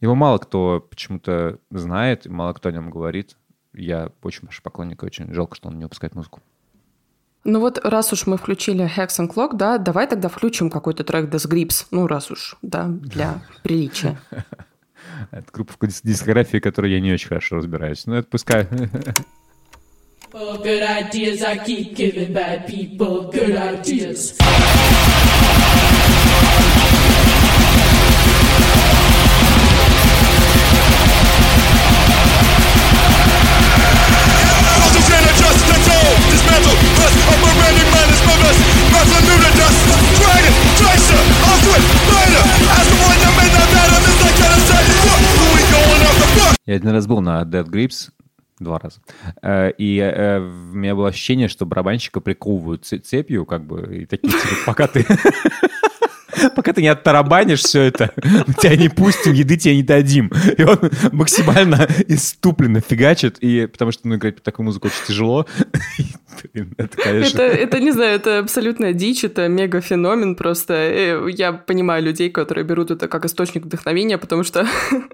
Его мало кто почему-то знает, мало кто о нем говорит. Я очень большой поклонник, и очень жалко, что он не выпускает музыку. Ну вот, раз уж мы включили Hex and Clock, да, давай тогда включим какой-то трек Death Grips. Ну, раз уж, да, для приличия. Это группа в дис- дискографии, которой я не очень хорошо разбираюсь. Но это пускай... Good ideas I keep giving bad people good ideas. Я один раз был на Dead Grips, два раза. Э, И э, у меня было ощущение, что барабанщика приковывают цепью, как бы, и такие, типа, пока ты... Пока ты не оттарабанишь все это, мы тебя не пустим, еды тебе не дадим. И он максимально иступленно фигачит, и потому что, ну, играть такую музыку очень тяжело. Это, конечно... Это, это, не знаю, это абсолютная дичь, это мега феномен просто. Э, Я понимаю людей, которые берут это как источник вдохновения, потому что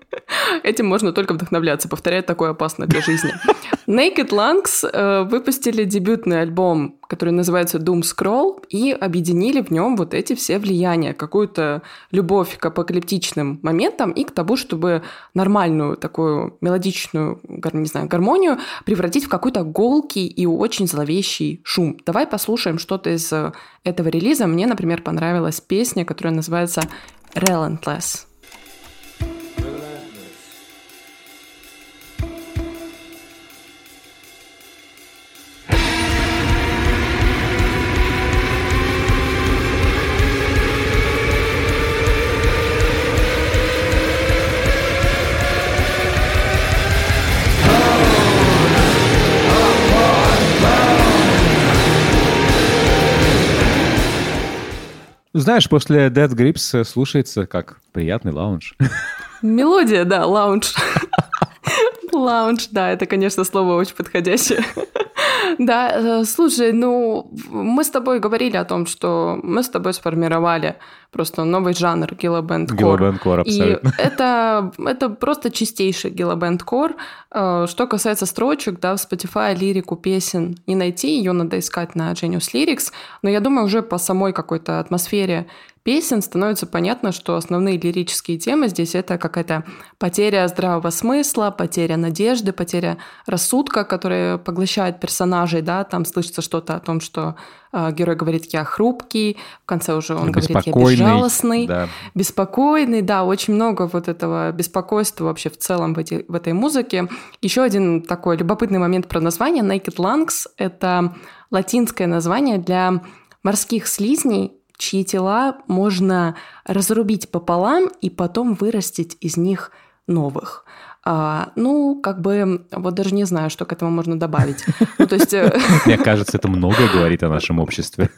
этим можно только вдохновляться. Повторять такое опасно для жизни. Naked Lungs э, выпустили дебютный альбом, который называется Doom Scroll, и объединили в нем вот эти все влияния, какую-то любовь к апокалиптичным моментам и к тому, чтобы нормальную такую мелодичную, не знаю, гармонию превратить в какой-то голкий и очень зловещий шум. Давай послушаем что-то из этого релиза. Мне, например, понравилась песня, которая называется Relentless. Знаешь, после Dead Grips слушается как приятный лаунж. Мелодия, да, лаунж. Лаунж, да, это, конечно, слово очень подходящее. Да, э, слушай, ну, мы с тобой говорили о том, что мы с тобой сформировали просто новый жанр гиллобэнд Гиллобэнд-кор, И абсолютно. это, это просто чистейший гиллобэнд-кор. Э, Что касается строчек, да, в Spotify лирику песен не найти, ее надо искать на Genius Lyrics, но я думаю, уже по самой какой-то атмосфере песен становится понятно, что основные лирические темы здесь это какая-то потеря здравого смысла, потеря надежды, потеря рассудка, которая поглощает персонажей, да, там слышится что-то о том, что э, герой говорит «я хрупкий», в конце уже он говорит «я безжалостный», да. беспокойный, да, очень много вот этого беспокойства вообще в целом в, эти- в этой музыке. Еще один такой любопытный момент про название Naked Lungs – это латинское название для морских слизней, чьи тела можно разрубить пополам и потом вырастить из них новых. А, ну, как бы, вот даже не знаю, что к этому можно добавить. Ну, то есть, э, Мне кажется, это многое говорит о нашем обществе.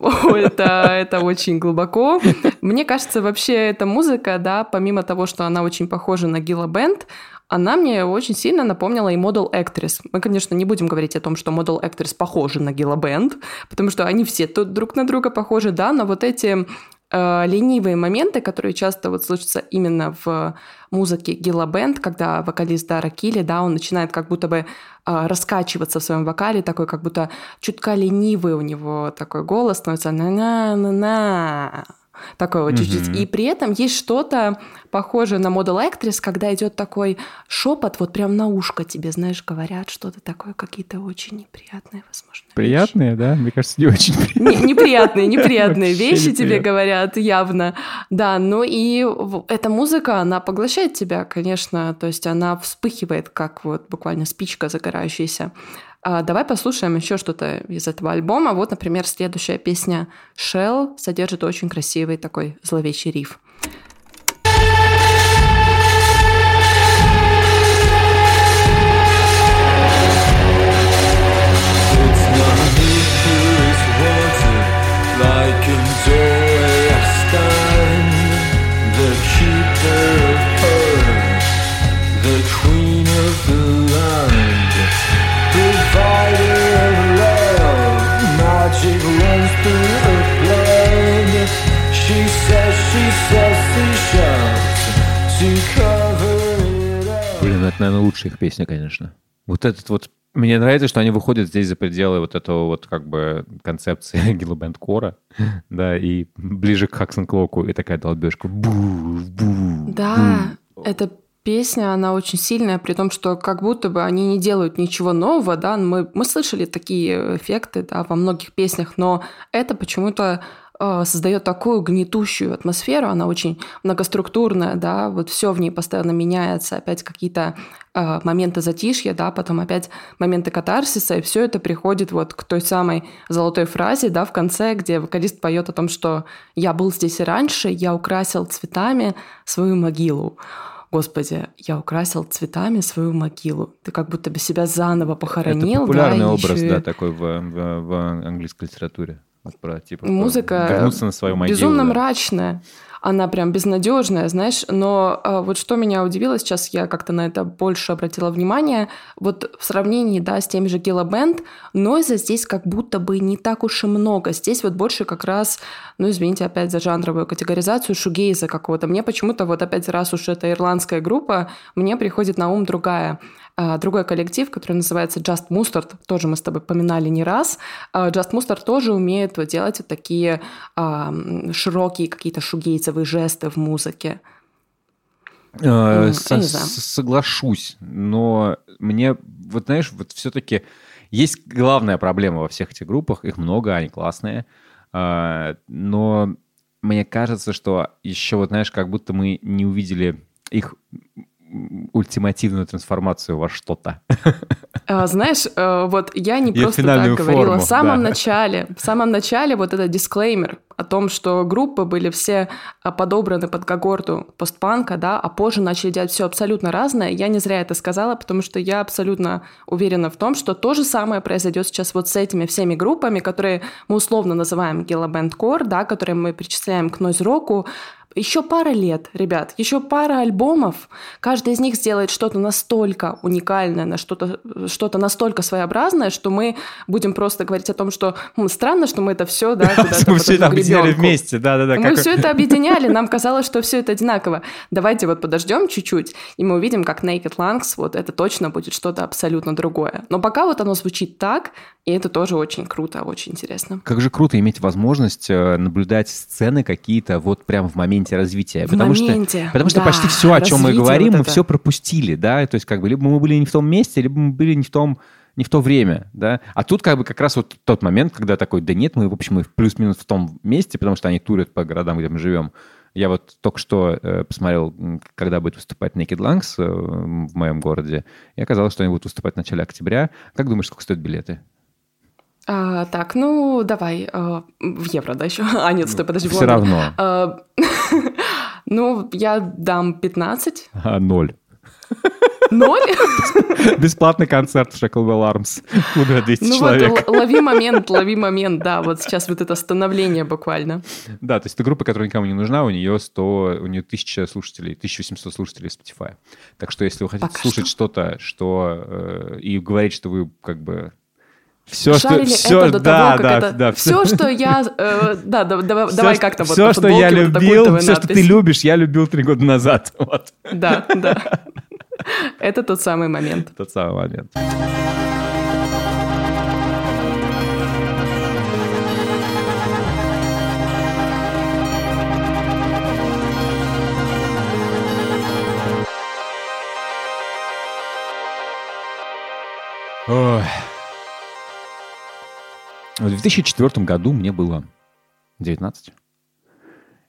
О, это, это очень глубоко. Мне кажется, вообще эта музыка, да, помимо того, что она очень похожа на Гилла Бенд, она мне очень сильно напомнила и Model Actress. Мы, конечно, не будем говорить о том, что Model Actress похожи на Гилла Бенд, потому что они все тут друг на друга похожи, да, но вот эти э, ленивые моменты, которые часто вот слышатся именно в музыке Гилла Бенд, когда вокалист Дара Килли, да, он начинает как будто бы э, раскачиваться в своем вокале, такой как будто чутка ленивый у него такой голос становится на-на-на-на. Такой вот чуть-чуть. И при этом есть что-то похожее на Model Actress, когда идет такой шепот, вот прям на ушко тебе, знаешь, говорят что-то такое, какие-то очень неприятные, возможно. вещи. Приятные, да? Мне кажется, не очень приятные. Не- неприятные, неприятные вещи тебе говорят, явно. Да, ну и эта музыка, она поглощает тебя, конечно, то есть она вспыхивает, как вот буквально спичка загорающаяся. А давай послушаем еще что-то из этого альбома. Вот, например, следующая песня «Shell» содержит очень красивый такой зловещий риф. Ну это, наверное, лучшая их песня, конечно. Вот этот вот... Мне нравится, что они выходят здесь за пределы вот этого вот как бы концепции Гиллобенд Кора, да, и ближе к Хаксон Клоку, и такая долбежка. Бу, бу, Да, эта песня, она очень сильная, при том, что как будто бы они не делают ничего нового, да, мы, мы слышали такие эффекты, да, во многих песнях, но это почему-то создает такую гнетущую атмосферу, она очень многоструктурная, да, вот все в ней постоянно меняется, опять какие-то э, моменты затишья, да, потом опять моменты катарсиса, и все это приходит вот к той самой золотой фразе, да, в конце, где вокалист поет о том, что я был здесь и раньше, я украсил цветами свою могилу. Господи, я украсил цветами свою могилу. Ты как будто бы себя заново похоронил. Это популярный да, образ, ещё и- да, такой в, в- в английской литературе. Про, типа, Музыка вернуться на свою могилу. безумно да. мрачная. Она прям безнадежная, знаешь. Но а, вот что меня удивило сейчас, я как-то на это больше обратила внимание. Вот в сравнении, да, с теми же Гилла Бенд, нойза здесь как будто бы не так уж и много. Здесь вот больше как раз, ну, извините, опять за жанровую категоризацию, шугейза какого-то. Мне почему-то вот опять раз уж это ирландская группа, мне приходит на ум другая а, другой коллектив, который называется Just Mustard, тоже мы с тобой поминали не раз. А, Just Mustard тоже умеет делать вот такие а, широкие какие-то шугейцевые жесты в музыке. Э, я со- Соглашусь, но мне, вот знаешь, вот все-таки есть главная проблема во всех этих группах, их много, они классные, но мне кажется, что еще вот, знаешь, как будто мы не увидели их ультимативную трансформацию во что-то. А, Знаешь, э, вот я не Её просто так говорила. форму, в самом да. начале, в самом начале вот этот дисклеймер о том, что группы были все а, подобраны под когорту постпанка, да, а позже начали делать все абсолютно разное. Я не зря это сказала, потому что я абсолютно уверена в том, что то же самое произойдет сейчас вот с этими всеми группами, которые мы условно называем Gilla Band Core, да, которые мы причисляем к нойз-року, еще пара лет, ребят, еще пара альбомов, каждый из них сделает что-то настолько уникальное, на что-то что настолько своеобразное, что мы будем просто говорить о том, что «Хм, странно, что мы это все, да, куда-то Мы все это объединяли гребенку». вместе, да-да-да. Мы все это объединяли, нам казалось, что все это одинаково. Давайте вот подождем чуть-чуть, и мы увидим, как Naked Lungs, вот это точно будет что-то абсолютно другое. Но пока вот оно звучит так, и это тоже очень круто, очень интересно. Как же круто иметь возможность э, наблюдать сцены какие-то вот прям в моменте развития. В потому моменте, что, потому что да, почти все, о чем мы говорим, вот мы это. все пропустили, да, то есть как бы либо мы были не в том месте, либо мы были не в том не в то время, да. А тут как бы как раз вот тот момент, когда такой, да нет, мы, в общем, мы плюс-минус в том месте, потому что они турят по городам, где мы живем. Я вот только что э, посмотрел, когда будет выступать Naked Lungs э, в моем городе, и оказалось, что они будут выступать в начале октября. Как думаешь, сколько стоят билеты? А, так, ну давай э, в евро, да, еще? А, нет, стой, подожди. Все Лондоне. равно. А, Ну, я дам 15. А, ноль. Ноль? Бесплатный концерт в Shacklewell Arms. на 200 Ну вот, человек. л- лови момент, лови момент, да, вот сейчас вот это становление буквально. Да, то есть это группа, которая никому не нужна, у нее 100, у нее 1000 слушателей, 1800 слушателей Spotify. Так что если вы хотите Пока слушать что. что-то, что э, и говорить, что вы как бы все, что, Шарили все, это до да, того, да, это... да, все, что я... э, да, да, давай, всё, давай что- как-то вот по что я вот любил, культовая все, что ты любишь, я любил три года назад. Вот Да, да. Это тот самый момент. тот самый момент. Ой. В 2004 году мне было 19.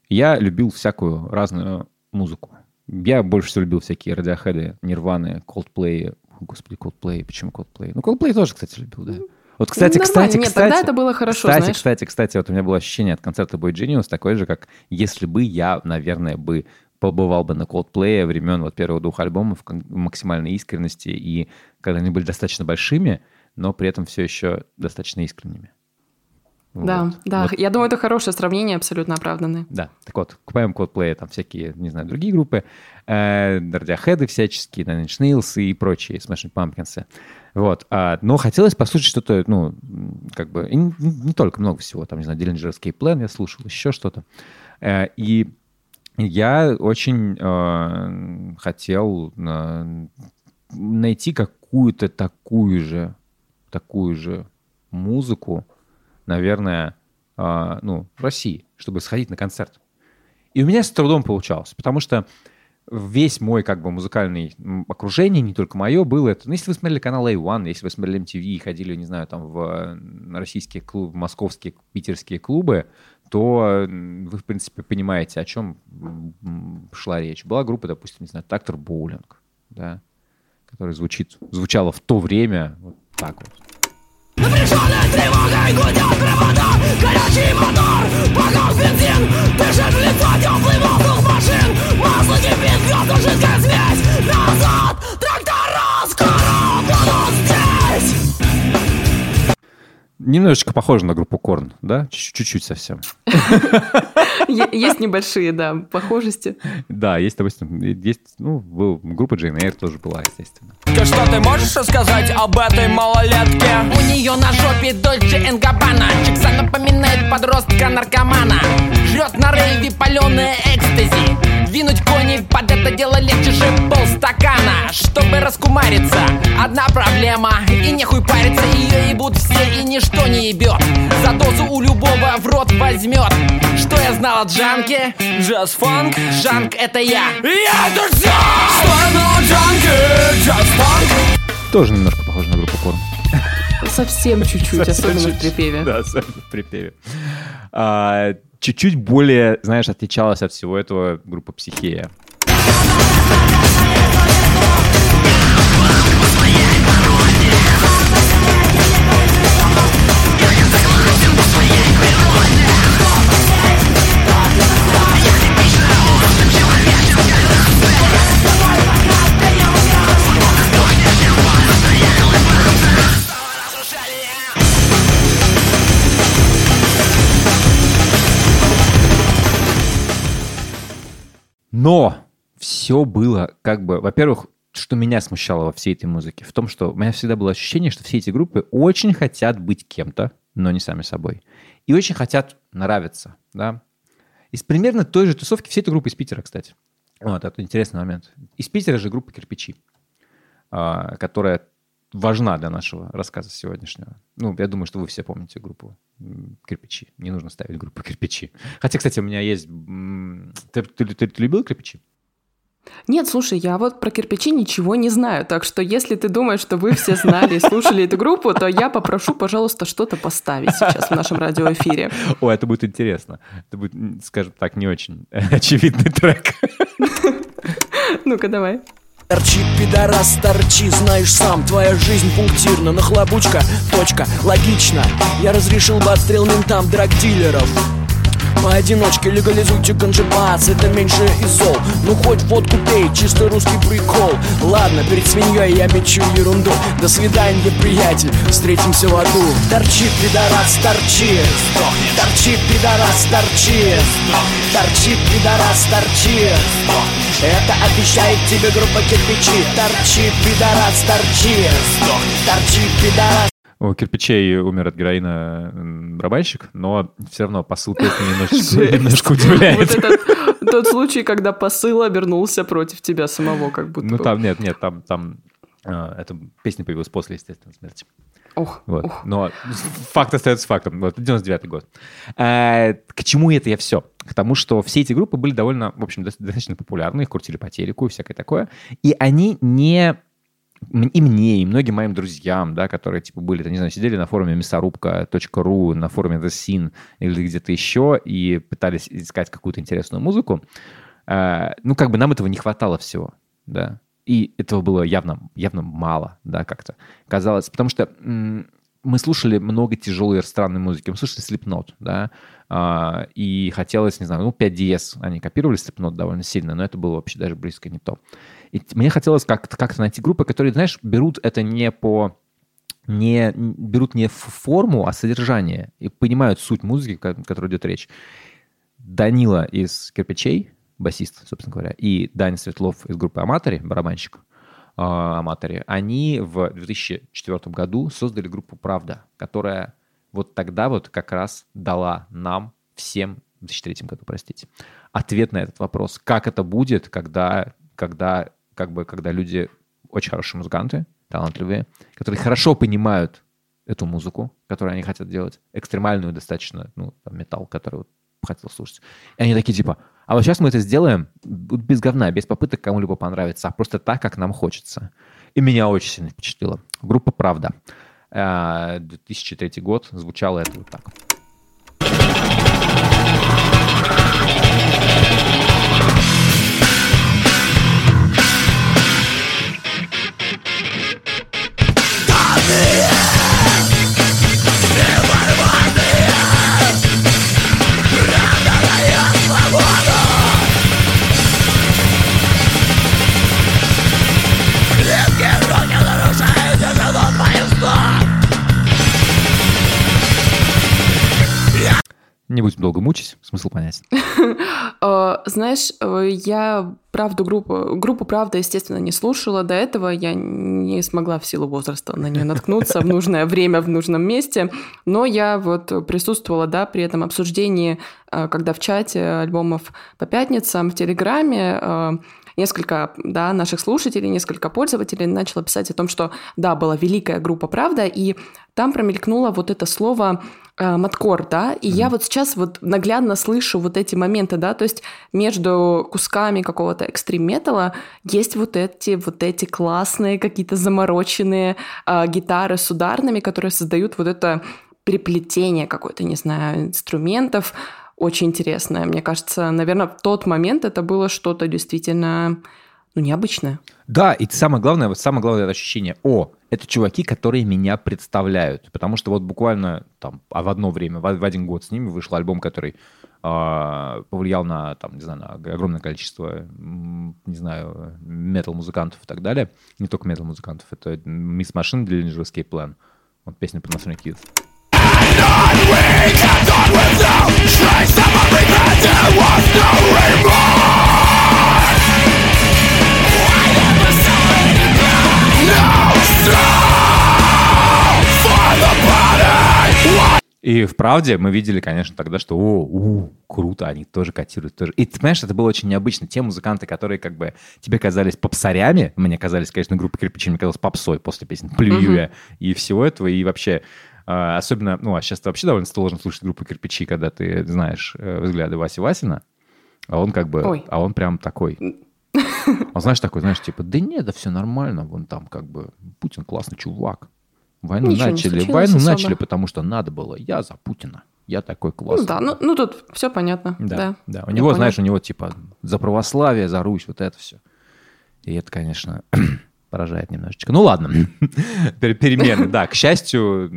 Я любил всякую разную музыку. Я больше всего любил всякие радиохеды, нирваны, Coldplay. О, Господи, Coldplay. Почему Coldplay? Ну, Coldplay тоже, кстати, любил, да. Вот, кстати, Ну, кстати, нормально. Нет, кстати. тогда это было хорошо, Кстати, знаешь. кстати, кстати, вот у меня было ощущение от концерта Boy Genius такое же, как если бы я, наверное, бы побывал бы на Coldplay времен вот первых двух альбомов в максимальной искренности, и когда они были достаточно большими, но при этом все еще достаточно искренними. Да, Вот. да. Вот Я думаю, это хорошее сравнение, абсолютно оправданное. да, так вот, купаем Coldplay, там всякие, не знаю, другие группы, э, Radiohead всяческие, Nine Inch Nails и прочие, Smashing Pumpkins. Вот, а, но хотелось послушать что-то, ну, как бы, не, не только много всего, там, не знаю, Dillinger Escape Plan я слушал, еще что-то. Э, и я очень э, хотел э, найти какую-то такую же, такую же музыку, наверное, а, ну, в России, чтобы сходить на концерт. И у меня с трудом получалось, потому что весь мой как бы музыкальный окружение, не только мое, было это. Ну, если вы смотрели канал A1, если вы смотрели MTV и ходили, не знаю, там в э, российские клубы, московские, питерские клубы, то вы, в принципе, понимаете, о чем шла речь. Была группа, допустим, не знаю, Тактор Боулинг, да, которая звучит, звучала в то время вот так вот. Напряженная тревогой гудят провода. Горячий мотор, погас бензин. Дышит в лицо теплый воздух машин. Масло кипит, звезды жидкая смесь Назад, Немножечко похоже на группу Корн, да? Чуть- Чуть-чуть совсем. Есть небольшие, да, похожести. Да, есть, допустим, есть, ну, группа Джейн Эйр тоже была, естественно. Что ты можешь рассказать об этой малолетке? У нее на жопе Дольче Энгабана Чикса напоминает подростка-наркомана Жрет на рейве паленое экстази Двинуть кони под это дело легче же полстакана Чтобы раскумариться, одна проблема И нехуй париться, ее ебут все и ничто не ебет За дозу у любого в рот возьмет Что я знал о Джанке? Джаз-фанк? Жанк это я Я все! Стану джанки, джаз-фанк Тоже немножко похоже на группу Корн. Совсем чуть-чуть, особенно в припеве. Да, особенно в припеве. А, чуть-чуть более, знаешь, отличалась от всего этого группа Психея. Но все было как бы, во-первых, что меня смущало во всей этой музыке, в том, что у меня всегда было ощущение, что все эти группы очень хотят быть кем-то, но не сами собой. И очень хотят нравиться, да. Из примерно той же тусовки все эти группы из Питера, кстати. Вот, это интересный момент. Из Питера же группа «Кирпичи», а, которая важна для нашего рассказа сегодняшнего. Ну, я думаю, что вы все помните группу «Кирпичи». Не нужно ставить группу «Кирпичи». Хотя, кстати, у меня есть... Ты, ты- ты- ты любил «Кирпичи»? Нет, слушай, я вот про кирпичи ничего не знаю, так что если ты думаешь, что вы все знали и слушали эту группу, то я попрошу, пожалуйста, что-то поставить сейчас в нашем радиоэфире. О, это будет интересно. Это будет, скажем так, не очень очевидный трек. Ну-ка, давай. Торчи, пидорас, торчи, знаешь сам Твоя жизнь пунктирна, нахлобучка, точка, логично. Я разрешил бы отстрел ментам драгдилеров Поодиночке легализуйте ганджибац, это меньше из зол. Ну хоть водку пей, чисто русский прикол. Ладно, перед свиньей я мечу ерунду. До свидания, приятель, встретимся в аду. Торчи, пидорас, торчи. Торчи, пидорас, торчи. Торчи, пидорас, торчи. Это обещает тебе группа кирпичи. Торчи, пидорас, торчи. Торчи, пидорас У кирпичей умер от героина барабанщик, но все равно посыл песни немножечко, немножко Вот удивляет. этот тот случай, когда посыл обернулся против тебя самого, как будто Ну бы. там, нет, нет, там, там а, эта песня появилась после, естественно, смерти. Ох, Вот. ох. Но факт остается фактом. Вот, 99 год. А, к чему это я все? К тому, что все эти группы были довольно, в общем, дос- достаточно популярны, их крутили по телеку и всякое такое. И они не... И мне, и многим моим друзьям, да, которые, типа, были, не знаю, сидели на форуме мясорубка.ру, на форуме The Scene или где-то еще и пытались искать какую-то интересную музыку, а, ну, как бы нам этого не хватало всего, да. И этого было явно, явно мало, да, как-то казалось. Потому что мы слушали много тяжелой странной музыки. Мы слушали Slipknot, да, а, и хотелось, не знаю, ну, 5DS. Они копировали Slipknot довольно сильно, но это было вообще даже близко не то. И мне хотелось как-то как найти группы, которые, знаешь, берут это не по не берут не форму, а содержание и понимают суть музыки, о которой идет речь. Данила из «Кирпичей», басист, собственно говоря, и Даня Светлов из группы «Аматори», барабанщик а, «Аматори», они в 2004 году создали группу «Правда», которая вот тогда вот как раз дала нам всем, в 2003 году, простите, ответ на этот вопрос. Как это будет, когда, когда, как бы, когда люди очень хорошие музыканты, талантливые, которые хорошо понимают эту музыку, которую они хотят делать, экстремальную достаточно, ну, там, металл, который вот хотел слушать. И они такие типа, а вот сейчас мы это сделаем без говна, без попыток кому-либо понравиться, а просто так, как нам хочется. И меня очень сильно впечатлило. Группа «Правда». Э, 2003 год. Звучало это вот так. Не будем долго мучить, смысл понятен. Э, Знаешь, э, я правду группу, группу «Правда», естественно, не слушала до этого. Я не смогла в силу возраста на нее наткнуться в нужное время, в нужном месте. Но я вот присутствовала, да, при этом обсуждении, э, когда в чате альбомов по пятницам в Телеграме несколько да, наших слушателей, несколько пользователей начало писать о том, что да, была великая группа «Правда», и там промелькнуло вот это слово маткор, да, и я вот сейчас вот наглядно слышу вот эти моменты, да, то есть между кусками какого-то экстрим-металла есть вот эти вот эти классные какие-то замороченные э, гитары с ударными, которые создают вот это переплетение какое-то, не знаю, инструментов, очень интересное. Мне кажется, наверное, в тот момент это было что-то действительно ну, необычное. Да, и самое главное, вот самое главное ощущение, о, это чуваки, которые меня представляют. Потому что вот буквально там, а в одно время, в, в один год с ними вышел альбом, который э, повлиял на, там, не знаю, на огромное количество, не знаю, метал-музыкантов и так далее. Не только метал-музыкантов, это Miss Machine для Ninja Escape Plan. Вот песня под Nothing Kids. No! И в правде мы видели, конечно, тогда, что о, у, круто, они тоже котируют. Тоже. И ты понимаешь, это было очень необычно. Те музыканты, которые как бы тебе казались попсарями, мне казались, конечно, группа кирпичи, мне казалось попсой после песен Плюя и всего этого, и вообще а, особенно, ну, а сейчас вообще довольно сложно слушать группу кирпичи, когда ты знаешь э, взгляды Васи Васина, а он как бы, Ой. а он прям такой, он знаешь такой, знаешь, типа, да нет, да все нормально, вон там как бы Путин классный чувак. Войну Ничего начали, войну особо. начали, потому что надо было. Я за Путина. Я такой классный. Ну да, ну, ну тут все понятно. Да, Да, да. У Я него, поняла. знаешь, у него типа за православие, за Русь, вот это все. И это, конечно, поражает немножечко. Ну ладно, Пер- перемены. Да, к счастью,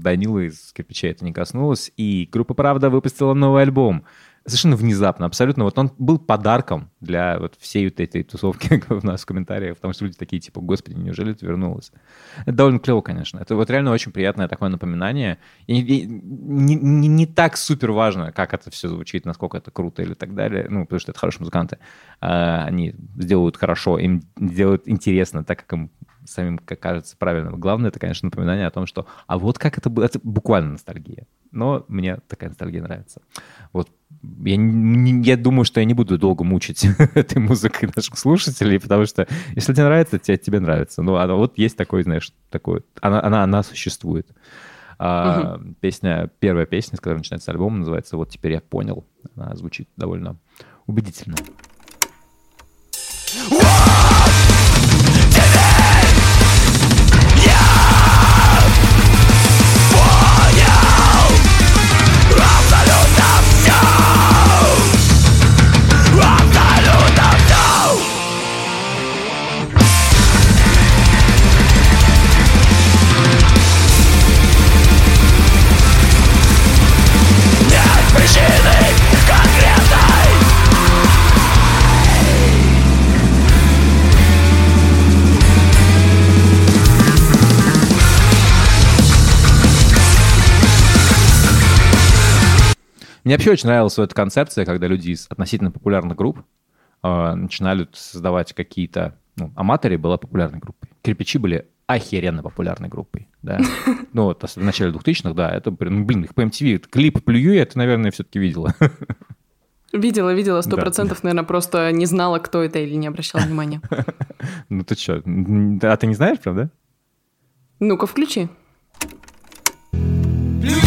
Данила из кирпича это не коснулось. И группа «Правда» выпустила новый альбом. Совершенно внезапно, абсолютно. Вот он был подарком для вот всей вот этой тусовки у нас в комментариях, потому что люди такие, типа, господи, неужели ты вернулась? Это довольно клево, конечно. Это вот реально очень приятное такое напоминание. И, и не, не- не так супер важно, как это все звучит, насколько это круто или так далее. Ну, потому что это хорошие музыканты. А, они сделают хорошо, им делают интересно, так как им самим как кажется правильным. Главное, это, конечно, напоминание о том, что а вот как это было, это буквально ностальгия. Но мне такая ностальгия нравится. Вот я, не- я думаю, что я не буду долго мучить этой музыкой наших слушателей, потому что если тебе нравится, тебе, тебе нравится. Ну, а вот есть такой, знаешь, такой, она, она, она существует. А, Песня, первая песня, с которой начинается альбом, называется «Вот теперь я понял». Она звучит довольно убедительно. Мне вообще очень нравилась эта концепция, когда люди из относительно популярных групп э, начинали создавать какие-то... Ну, Аматори была популярной группой. Кирпичи были охеренно популярной группой, да. Ну, вот в начале 2000-х, да, это, ну, блин, их по MTV, клип «Плюю» я, ты, наверное, все-таки видела. Видела, видела, сто Да. процентов, наверное, просто не знала, кто это или не обращала внимания. Ну, ты что, а ты не знаешь, правда? Ну-ка, включи. Плюю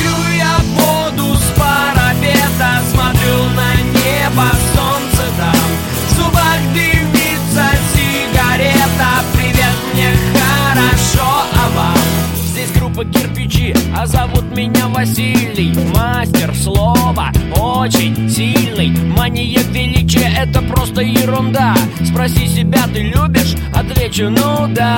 Василий Мастер слова, очень сильный Мания величия, это просто ерунда Спроси себя, ты любишь? Отвечу, ну да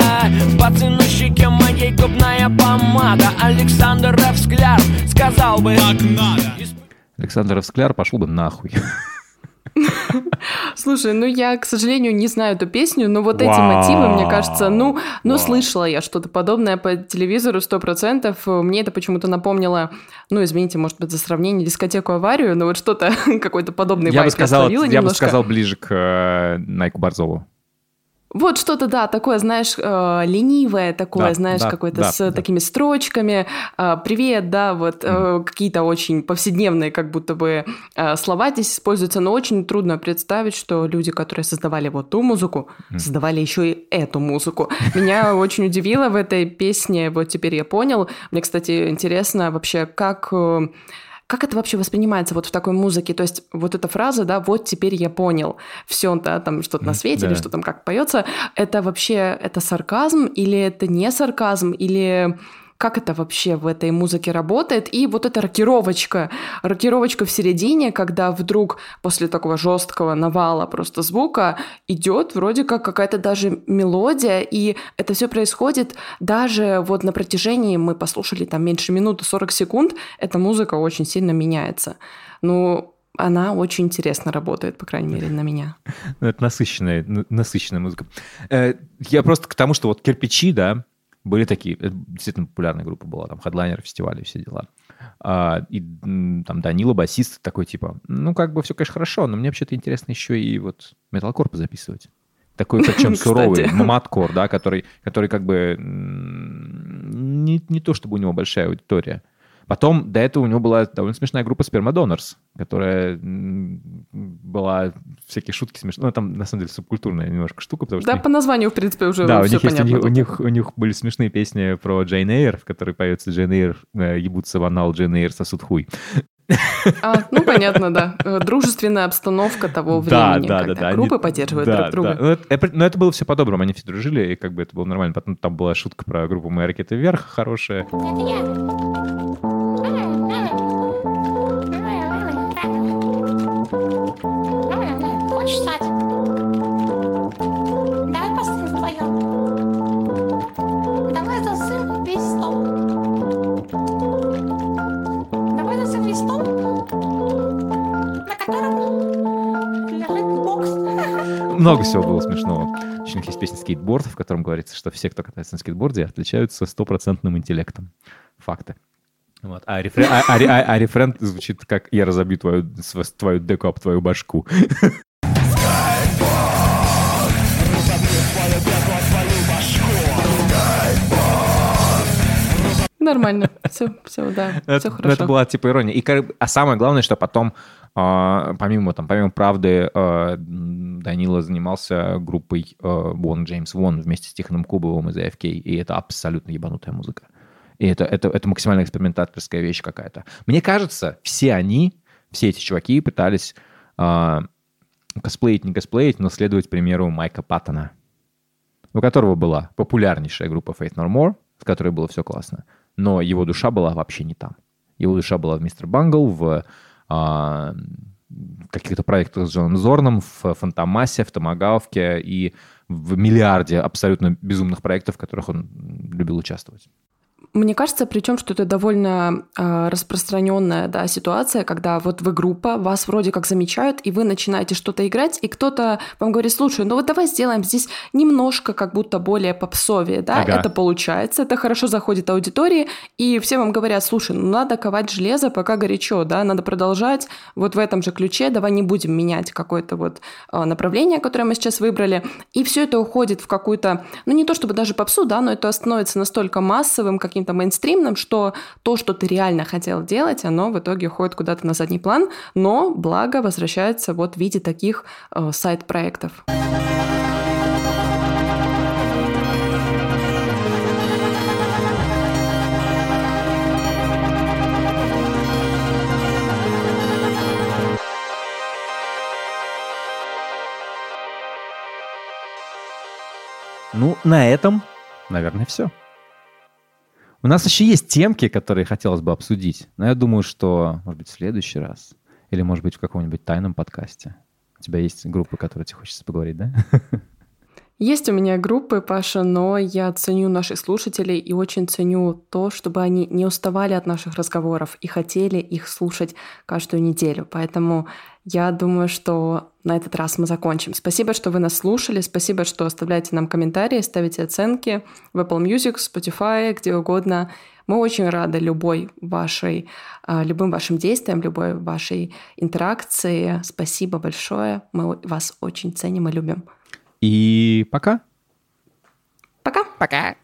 По цену щеке моей губная помада Александр Ф. Скляр сказал бы Так надо Александр Скляр пошел бы нахуй. Слушай, ну я, к сожалению, не знаю эту песню, но вот эти мотивы, мне кажется, ну, ну слышала я что-то подобное по телевизору сто процентов. Мне это почему-то напомнило, ну, извините, может быть, за сравнение дискотеку аварию, но вот что-то какой-то подобный Я бы сказал, я бы сказал ближе к э, Найку Борзову. Вот что-то, да, такое, знаешь, э, ленивое такое, Да, знаешь, да, какое-то да, с да. такими строчками. э, Привет, да, вот э, какие-то очень повседневные как будто бы э, слова здесь используются, но очень трудно представить, что люди, которые создавали вот ту музыку, создавали еще и эту музыку. Меня очень удивило в этой песне, вот теперь я понял. Мне, кстати, интересно вообще, как... э, как это вообще воспринимается вот в такой музыке? То есть вот эта фраза, да, вот теперь я понял, все, да, там что-то на свете или да. что там как поется, это вообще, это сарказм или это не сарказм, или как это вообще в этой музыке работает? И вот эта рокировочка, рокировочка в середине, когда вдруг после такого жесткого навала просто звука идет вроде как какая-то даже мелодия, и это все происходит даже вот на протяжении, мы послушали там меньше минуты, 40 секунд, эта музыка очень сильно меняется. Ну, она очень интересно работает, по крайней мере, на меня. Ну, это насыщенная, насыщенная музыка. Э, Я просто к тому, что вот кирпичи, да, были такие, это действительно популярная группа была, там, хедлайнер фестиваля, все дела. А, и там Данила, басист, такой типа, ну, как бы все, конечно, хорошо, но мне вообще-то интересно еще и вот металкор позаписывать. Такой, причем суровый, маткор, да, который, который как бы не, не то, чтобы у него большая аудитория. Потом до этого у него была довольно смешная группа Spermadonors, которая была всякие шутки смешные. Ну, там, на самом деле, субкультурная немножко штука, потому что... Да, по названию, в принципе, уже Да, у все них, есть, у, понятно. них, у, них, у них были смешные песни про Джейн Эйр, в которой поется Джейн Эйр, э, ебутся в анал, Джейн Эйр сосут хуй. А, ну, понятно, да. Э, Дружественная обстановка того Да, времени, да, когда да, да. группы Они- поддерживают да, друг друга. да. Но, это, это- но это было все по-доброму, они все дружили, и как бы это было нормально. Потом там была шутка про группу «Мои ракеты вверх» хорошая. Хочешь Много всего было смешного. Еще у них есть песня «Скейтборд», в котором говорится, что все, кто катается на скейтборде, отличаются стопроцентным интеллектом. Факты. Вот. А, рефрен, а- а- а- а рефрен звучит как «Я разобью твою, твою деку об твою башку». Нормально. Все, все, да, Это, все ну, хорошо. это была типа ирония. И, а самое главное, что потом, а, помимо, там, помимо правды, а, Данила занимался группой а, Won James Won вместе с Тихоном Кубовым из AFK, и это абсолютно ебанутая музыка. И это, это, это максимально экспериментаторская вещь какая-то. Мне кажется, все они, все эти чуваки пытались косплеить, не косплеить, но следовать примеру Майка Паттона, у которого была популярнейшая группа Faith No More, с которой было все классно, но его душа была вообще не там. Его душа была в Мистер Бангл, в а, каких-то проектах с Джоном Зорном, в Фантомасе, в Томагавке и в миллиарде абсолютно безумных проектов, в которых он любил участвовать. Мне кажется, причем, что это довольно э, распространенная да, ситуация, когда вот вы группа, вас вроде как замечают, и вы начинаете что-то играть, и кто-то вам говорит, слушай, ну вот давай сделаем здесь немножко как будто более попсовее, да, Ага. это получается, это хорошо заходит аудитории, и все вам говорят, слушай, ну надо ковать железо, пока горячо, да, надо продолжать вот в этом же ключе, давай не будем менять какое-то вот э, направление, которое мы сейчас выбрали, и все это уходит в какую-то, ну не то чтобы даже попсу, да, но это становится настолько массовым, каким-то мейнстримным, что то, что ты реально хотел делать, оно в итоге уходит куда-то на задний план, но благо возвращается вот в виде таких э, сайт-проектов. Ну, на этом, наверное, все. У нас еще есть темки, которые хотелось бы обсудить. Но я думаю, что, может быть, в следующий раз. Или, может быть, в каком-нибудь тайном подкасте. У тебя есть группы, которые тебе хочется поговорить, да? Есть у меня группы, Паша, но я ценю наших слушателей и очень ценю то, чтобы они не уставали от наших разговоров и хотели их слушать каждую неделю. Поэтому я думаю, что на этот раз мы закончим. Спасибо, что вы нас слушали, спасибо, что оставляете нам комментарии, ставите оценки в Apple Music, Spotify, где угодно. Мы очень рады любой вашей, а, любым вашим действиям, любой вашей интеракции. Спасибо большое. Мы вас очень ценим и любим. И пока. Пока. Пока.